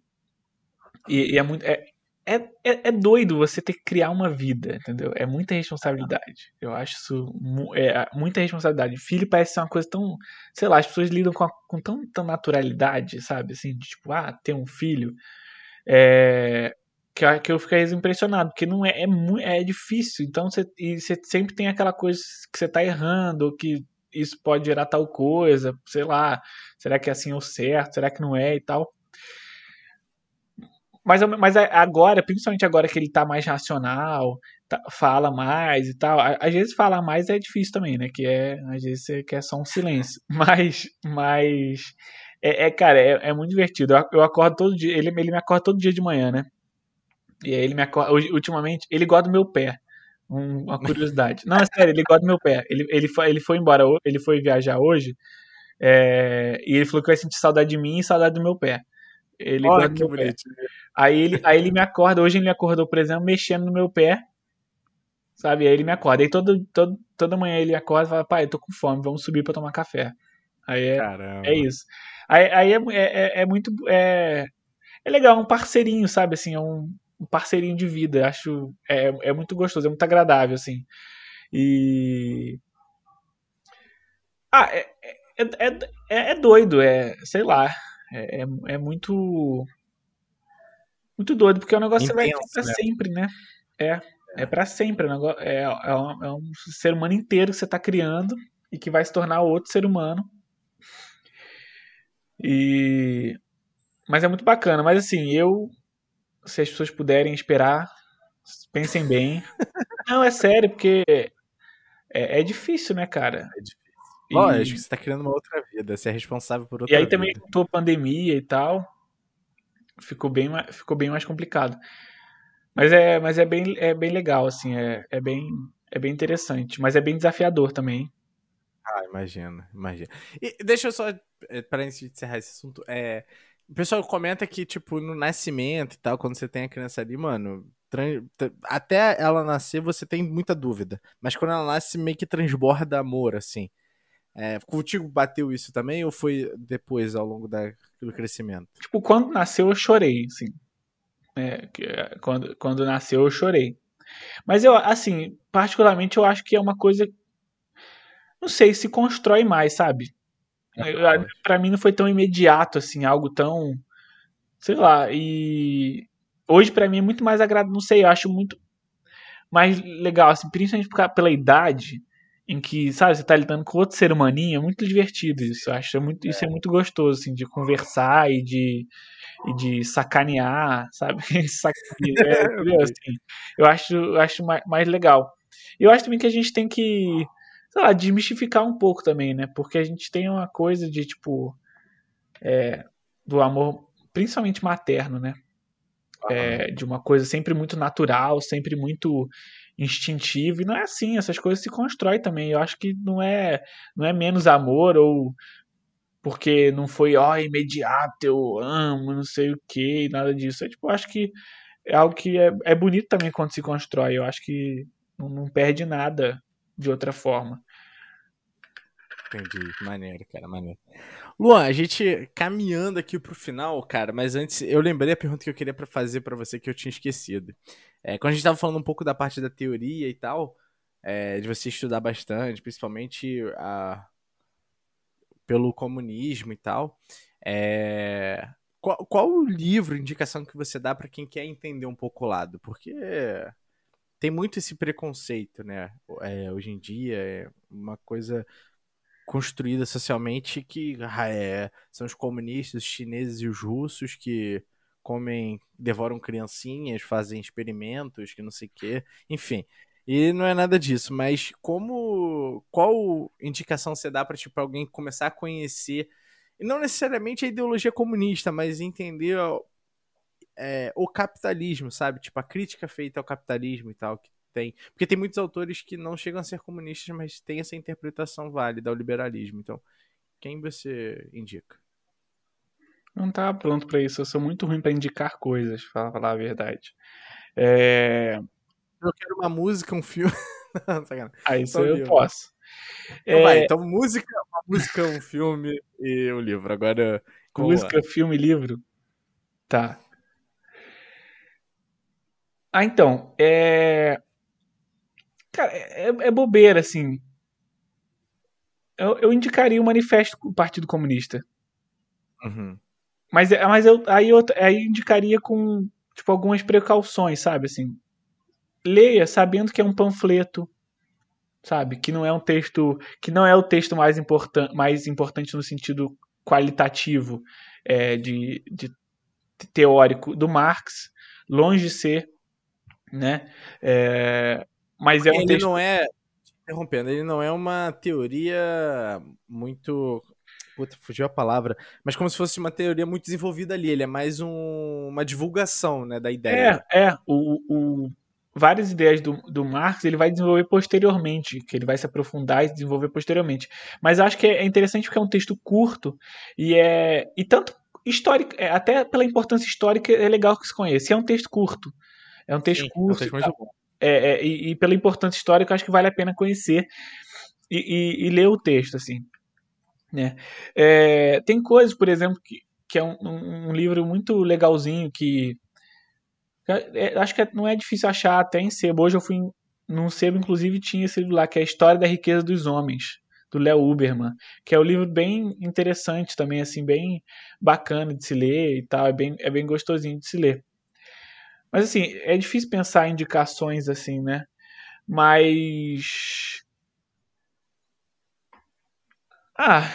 B: e, e- e é muito. É, é, é, é doido você ter que criar uma vida, entendeu? É muita responsabilidade. Eu acho isso é, muita responsabilidade. Filho parece ser uma coisa tão. Sei lá, as pessoas lidam com, a, com tanta naturalidade, sabe? Assim, de tipo, ah, ter um filho. É, que, eu- que eu fiquei impressionado, porque não é, é, é difícil. Então você, e você sempre tem aquela coisa que você tá errando, ou que isso pode gerar tal coisa, sei lá, será que é assim ou certo, será que não é e tal. Mas, mas agora, principalmente agora que ele tá mais racional, tá- fala mais e tal. Às vezes falar mais é difícil também, né? Que é, às vezes você quer só um silêncio. Mas, mas É, é cara, é, é, muito divertido. Eu, eu acordo todo dia, ele, ele me acorda todo dia de manhã, né? E aí ele me acorda, ultimamente, ele gosta do meu pé. Um, uma curiosidade. Não, é sério, ele gosta do meu pé. Ele, ele, foi, ele foi embora, ele foi viajar hoje, é, e ele falou que vai sentir saudade de mim e saudade do meu pé. Ele
A: Olha que bonito.
B: Aí ele, aí ele me acorda, hoje ele me acordou, por exemplo, mexendo no meu pé, sabe? Aí ele me acorda. Aí todo, todo, toda manhã ele acorda e fala, pai, eu tô com fome, vamos subir pra tomar café. Aí é, é isso. Aí, aí é, é, é, muito. É, é legal, é um parceirinho, sabe? Assim, é um, um parceirinho de vida. Acho. É, é muito gostoso, é muito agradável, assim. E. Ah, é, é, é, é doido, é. Sei lá. É, é, muito. Muito doido, porque o negócio Intenso, vai ter pra né? sempre, né? É. É para sempre. É, é, um, é um ser humano inteiro que você tá criando e que vai se tornar outro ser humano e mas é muito bacana, mas assim, eu se as pessoas puderem esperar, pensem bem. Não, é sério, porque é, é difícil, né, cara?
A: É difícil. E... Lógico, você tá criando uma outra vida, você é responsável por outra
B: vida. E aí
A: vida.
B: também com a pandemia e tal, ficou bem, ficou bem mais complicado. Mas é, mas é bem, é bem legal, assim, é, é bem, é bem interessante, mas é bem desafiador também.
A: Ah, imagina, imagina. E deixa eu só, eh, para encerrar esse assunto, é, o pessoal comenta que, tipo, no nascimento e tal, quando você tem a criança ali, mano, até ela nascer você tem muita dúvida. Mas quando ela nasce, meio que transborda amor, assim. É, contigo bateu isso também ou foi depois, ao longo da, do crescimento?
B: Tipo, quando nasceu eu chorei, assim. É, é, quando, quando nasceu eu chorei. Mas eu, assim, particularmente eu acho que é uma coisa não sei, se constrói mais, sabe? Para mim não foi tão imediato assim, algo tão sei lá, e hoje para mim é muito mais agradável, não sei, eu acho muito mais legal assim, principalmente pela idade em que, sabe, você tá lidando com outro ser humaninho, é muito divertido isso, eu acho, é muito, é. isso é muito gostoso assim de conversar e de e de sacanear, sabe? Sacanear, é, assim, eu acho, eu acho mais, mais legal. Eu acho também que a gente tem que sei lá, desmistificar um pouco também, né? Porque a gente tem uma coisa de, tipo, é, do amor, principalmente materno, né? É, de uma coisa sempre muito natural, sempre muito instintiva, e não é assim, essas coisas se constroem também. Eu acho que não é, não é menos amor ou porque não foi, ó, oh, imediato, eu amo, não sei o que, nada disso. É, tipo, eu acho que é algo que é, é bonito também quando se constrói. Eu acho que não, não perde nada de outra forma.
A: Entendi. Maneiro, cara, maneiro. Luan, a gente caminhando aqui pro final, cara, mas antes eu lembrei a pergunta que eu queria para fazer para você que eu tinha esquecido. É, quando a gente tava falando um pouco da parte da teoria e tal, é, de você estudar bastante, principalmente a, pelo comunismo e tal, é, qual, qual o livro, indicação que você dá para quem quer entender um pouco o lado? Porque tem muito esse preconceito, né? É, hoje em dia é uma coisa construída socialmente que ah, é, são os comunistas, os chineses e os russos que comem, devoram criancinhas, fazem experimentos, que não sei o quê, enfim. E não é nada disso, mas como qual indicação você dá para tipo alguém começar a conhecer e não necessariamente a ideologia comunista, mas entender é, o capitalismo, sabe? Tipo a crítica feita ao capitalismo e tal, que tem. Porque tem muitos autores que não chegam a ser comunistas, mas tem essa interpretação válida ao liberalismo. Então, quem você indica?
B: Não tá pronto para isso. Eu sou muito ruim para indicar coisas, pra falar a verdade. É...
A: Eu quero uma música, um filme.
B: ah, isso eu livro. posso.
A: Então, é... vai, então música, uma música, um filme e um livro. Agora.
B: Música, filme e livro? Tá. Ah, então. É... Cara, é, é bobeira, assim. Eu, eu, indicaria o manifesto do Partido Comunista.
A: Uhum.
B: Mas, é, mas eu, aí eu aí indicaria com tipo, algumas precauções, sabe? Assim, leia sabendo que é um panfleto, sabe? Que não é um texto. Que não é o texto mais, importan mais importante no sentido qualitativo é, de, de teórico do Marx. Longe de ser. Né? É, mas é um
A: ele
B: texto...
A: não é interrompendo, ele não é uma teoria muito Puta, fugiu a palavra. Mas como se fosse uma teoria muito desenvolvida ali. Ele é mais um, uma divulgação né, da ideia.
B: É, é. O, o, várias ideias do, do Marx ele vai desenvolver posteriormente, que ele vai se aprofundar e desenvolver posteriormente. Mas acho que é interessante porque é um texto curto e é. E tanto histórico, é, até pela importância histórica, é legal que se conheça. E é um texto curto. É um texto Sim, curto. É um texto muito É, é, e, e, pela importância histórica, acho que vale a pena conhecer e, e, e ler o texto, assim. Né? É, tem coisas, por exemplo, que, que é um, um, livro muito legalzinho que é, acho que não é difícil achar até em sebo. Hoje eu fui num sebo, inclusive tinha esse livro lá, que é a História da Riqueza dos Homens, do Léo Uberman, que é um livro bem interessante também, assim, bem bacana de se ler e tal, é bem, é bem gostosinho de se ler. Mas assim, é difícil pensar indicações assim, né? Mas ah,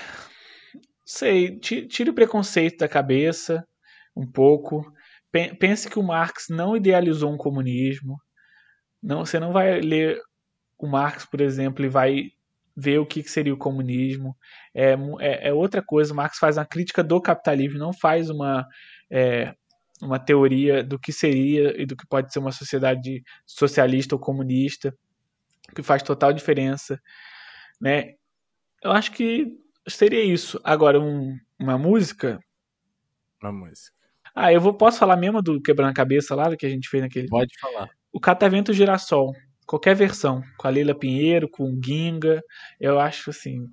B: sei, tire o preconceito da cabeça um pouco. Pense que o Marx não idealizou um comunismo. Não, você não vai ler o Marx, por exemplo, e vai ver o que seria o comunismo. É, é, é outra coisa. O Marx faz uma crítica do capitalismo, não faz uma, é, uma teoria do que seria e do que pode ser uma sociedade socialista ou comunista, que faz total diferença. Né? Eu acho que seria isso. Agora, um, uma música.
A: Uma música.
B: Ah, eu vou, posso falar mesmo do Quebrando a Cabeça lá, do que a gente fez naquele.
A: Pode falar.
B: O Catavento Girassol. Qualquer versão. Com a Leila Pinheiro, com o Ginga. Eu acho assim.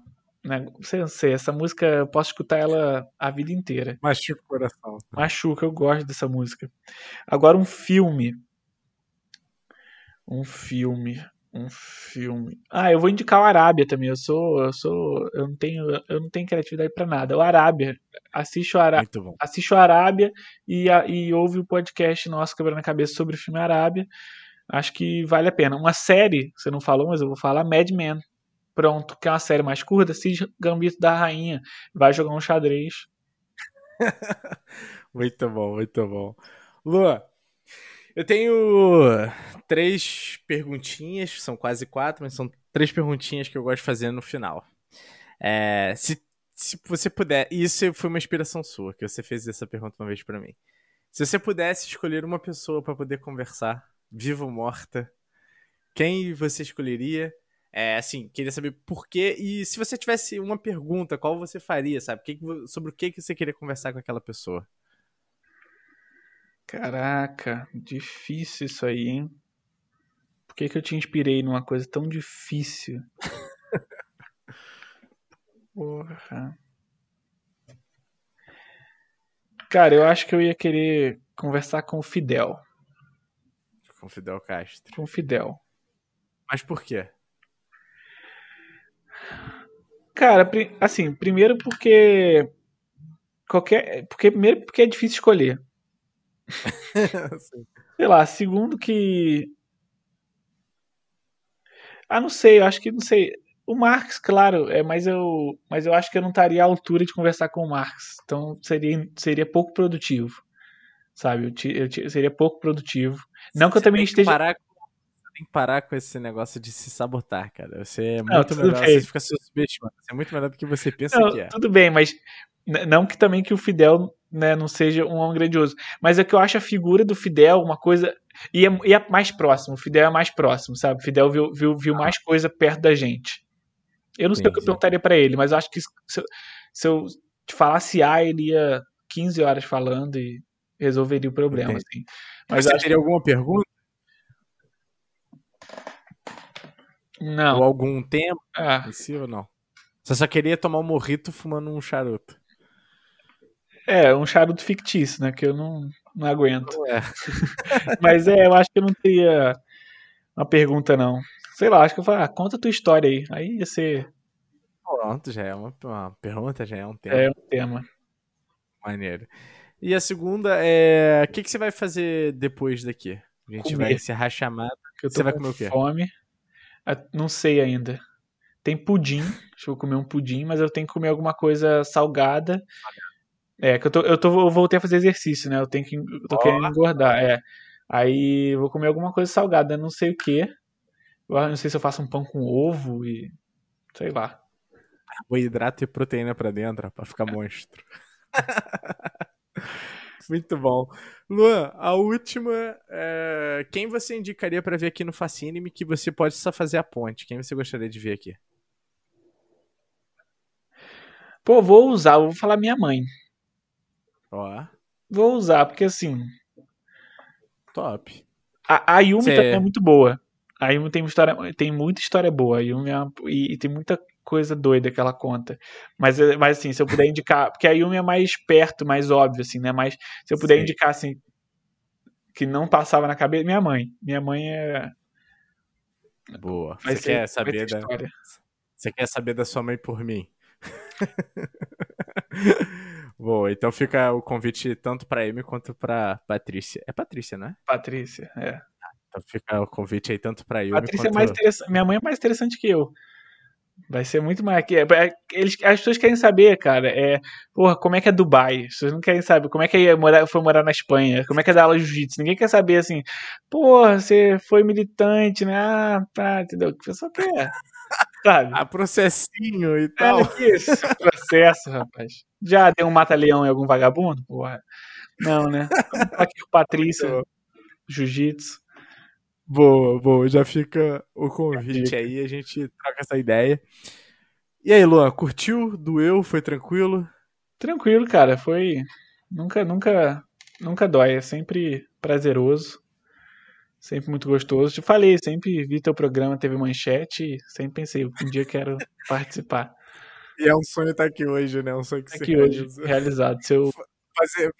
B: Né, sei, essa música eu posso escutar ela a vida inteira.
A: Machuca o coração.
B: Machuca, eu gosto dessa música. Agora um filme. Um filme. Um filme. Ah, eu vou indicar o Arábia também. Eu sou, eu sou, eu não tenho, eu não tenho criatividade para nada. O Arábia. Assiste o Arábia. Assiste o Arábia e, a, e ouve o podcast nosso quebrando a cabeça sobre o filme Arábia. Acho que vale a pena. Uma série, você não falou, mas eu vou falar Mad Men. Pronto, que é uma série mais curta. Se Gambito da Rainha vai jogar um xadrez.
A: muito bom, muito bom. Lua, eu tenho três perguntinhas, são quase quatro, mas são três perguntinhas que eu gosto de fazer no final. É, se, se você puder, isso foi uma inspiração sua, que você fez essa pergunta uma vez para mim. Se você pudesse escolher uma pessoa para poder conversar, viva ou morta, quem você escolheria? É, assim, queria saber por quê. E se você tivesse uma pergunta, qual você faria, sabe? sobre o que você queria conversar com aquela pessoa?
B: Caraca, difícil isso aí, hein? Por que, que eu te inspirei numa coisa tão difícil? Porra. Cara, eu acho que eu ia querer conversar com o Fidel.
A: Com o Fidel Castro.
B: Com o Fidel.
A: Mas por quê?
B: Cara, assim, primeiro porque qualquer, porque primeiro porque é difícil escolher. sei lá, segundo que. Ah, não sei, eu acho que não sei. O Marx, claro, é, mas eu, mas eu acho que eu não estaria à altura de conversar com o Marx. Então seria, seria pouco produtivo. Sabe? Eu, eu, eu seria pouco produtivo. Não que eu também esteja.
A: Parar, tem que parar com esse negócio de se sabotar, cara. Você é muito não, melhor. Bem. Você fica se subestimando. Você é muito melhor do que você pensa
B: não,
A: que é.
B: Tudo bem, mas não que também que o Fidel né, não seja um homem grandioso. Mas é que eu acho a figura do Fidel uma coisa. E é, e é mais próximo. O Fidel é mais próximo, sabe? O Fidel viu, viu, viu ah. mais coisa perto da gente. Eu não sim, sei o que eu perguntaria para ele, mas eu acho que se eu, se eu te falasse A, ele ia 15 horas falando e resolveria o problema. Assim.
A: Mas Você teria que... alguma pergunta?
B: Não.
A: Ou algum tema ah. em si ou não? Você só queria tomar um morrito fumando um charuto.
B: É, um charuto fictício, né? Que eu não, não aguento. É. Mas é, eu acho que eu não teria uma pergunta, não. Sei lá, acho que eu falo, ah, conta a tua história aí. Aí ia ser.
A: Pronto, já é uma, uma pergunta, já é um tema.
B: É um tema.
A: Maneiro. E a segunda é. O que, que você vai fazer depois daqui? A gente comer. vai encerrar a chamada.
B: você vai comer o quê? Fome. Não sei ainda. Tem pudim. Deixa eu comer um pudim, mas eu tenho que comer alguma coisa salgada. É, que eu, tô, eu, tô, eu voltei a fazer exercício, né? Eu tenho que. Eu tô oh, querendo engordar. É. Aí vou comer alguma coisa salgada, não sei o que. Não sei se eu faço um pão com ovo e. sei lá.
A: carboidrato e proteína pra dentro, pra ficar monstro. Muito bom. Luan, a última. É... Quem você indicaria para ver aqui no Fascine que você pode só fazer a ponte? Quem você gostaria de ver aqui?
B: Pô, vou usar, vou falar minha mãe.
A: Ó.
B: Vou usar, porque assim.
A: Top.
B: A, a Yumi Cê... também é muito boa. A Yumi tem, história, tem muita história boa. A Yumi é uma, e, e, tem muita coisa doida que ela conta. Mas, mas assim, se eu puder indicar. Porque a Yumi é mais perto, mais óbvio, assim, né? Mas se eu puder Sim. indicar, assim. Que não passava na cabeça. Minha mãe. Minha mãe é.
A: Boa. Vai Você ser, quer saber da. História. Você quer saber da sua mãe por mim? Boa, então fica o convite tanto para Amy quanto para Patrícia. É Patrícia, né?
B: Patrícia, é.
A: Então fica o convite aí tanto para Amy
B: Patrícia
A: quanto...
B: é mais interessante. Minha mãe é mais interessante que eu. Vai ser muito mais. É, é, eles, as pessoas querem saber, cara, é, porra, como é que é Dubai? As pessoas não querem saber como é que é morar, foi morar na Espanha, como é que é dar aula de jiu-jitsu. Ninguém quer saber assim, porra, você foi militante, né? Ah, tá, entendeu? O que a pessoa quer.
A: Sabe? Ah, processinho e tal. É,
B: que isso, processo, rapaz. Já deu um mata-leão em algum vagabundo? Porra. Não, né? Aqui com Patrícia, jiu-jitsu.
A: Boa, boa. Já fica o convite aí, a gente troca essa ideia. E aí, Luan, curtiu? Doeu? Foi tranquilo?
B: Tranquilo, cara. Foi. Nunca, nunca, nunca dói. É sempre prazeroso. Sempre muito gostoso. Te falei, sempre vi teu programa, teve manchete sempre pensei, um dia quero participar.
A: E é um sonho estar aqui hoje, né? É um sonho que tá
B: aqui hoje, realizado. Seu...
A: Fazer,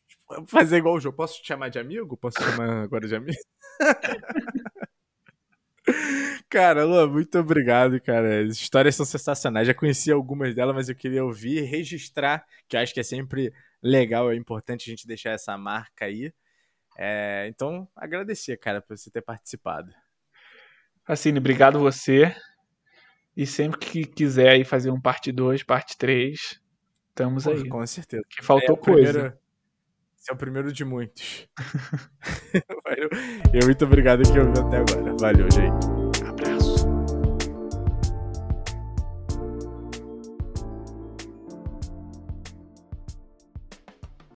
A: fazer igual o jogo. Posso te chamar de amigo? Posso te chamar agora de amigo? Cara, Lu, muito obrigado, cara. As histórias são sensacionais. Já conheci algumas delas, mas eu queria ouvir e registrar, que eu acho que é sempre legal, é importante a gente deixar essa marca aí. É, então, agradecer, cara, por você ter participado.
B: Assim, obrigado você. E sempre que quiser aí fazer um parte 2, parte 3, estamos aí.
A: Com certeza.
B: Que faltou é coisa. Primeiro,
A: esse é o primeiro de muitos. eu, muito obrigado que ouviu até agora. Valeu, gente.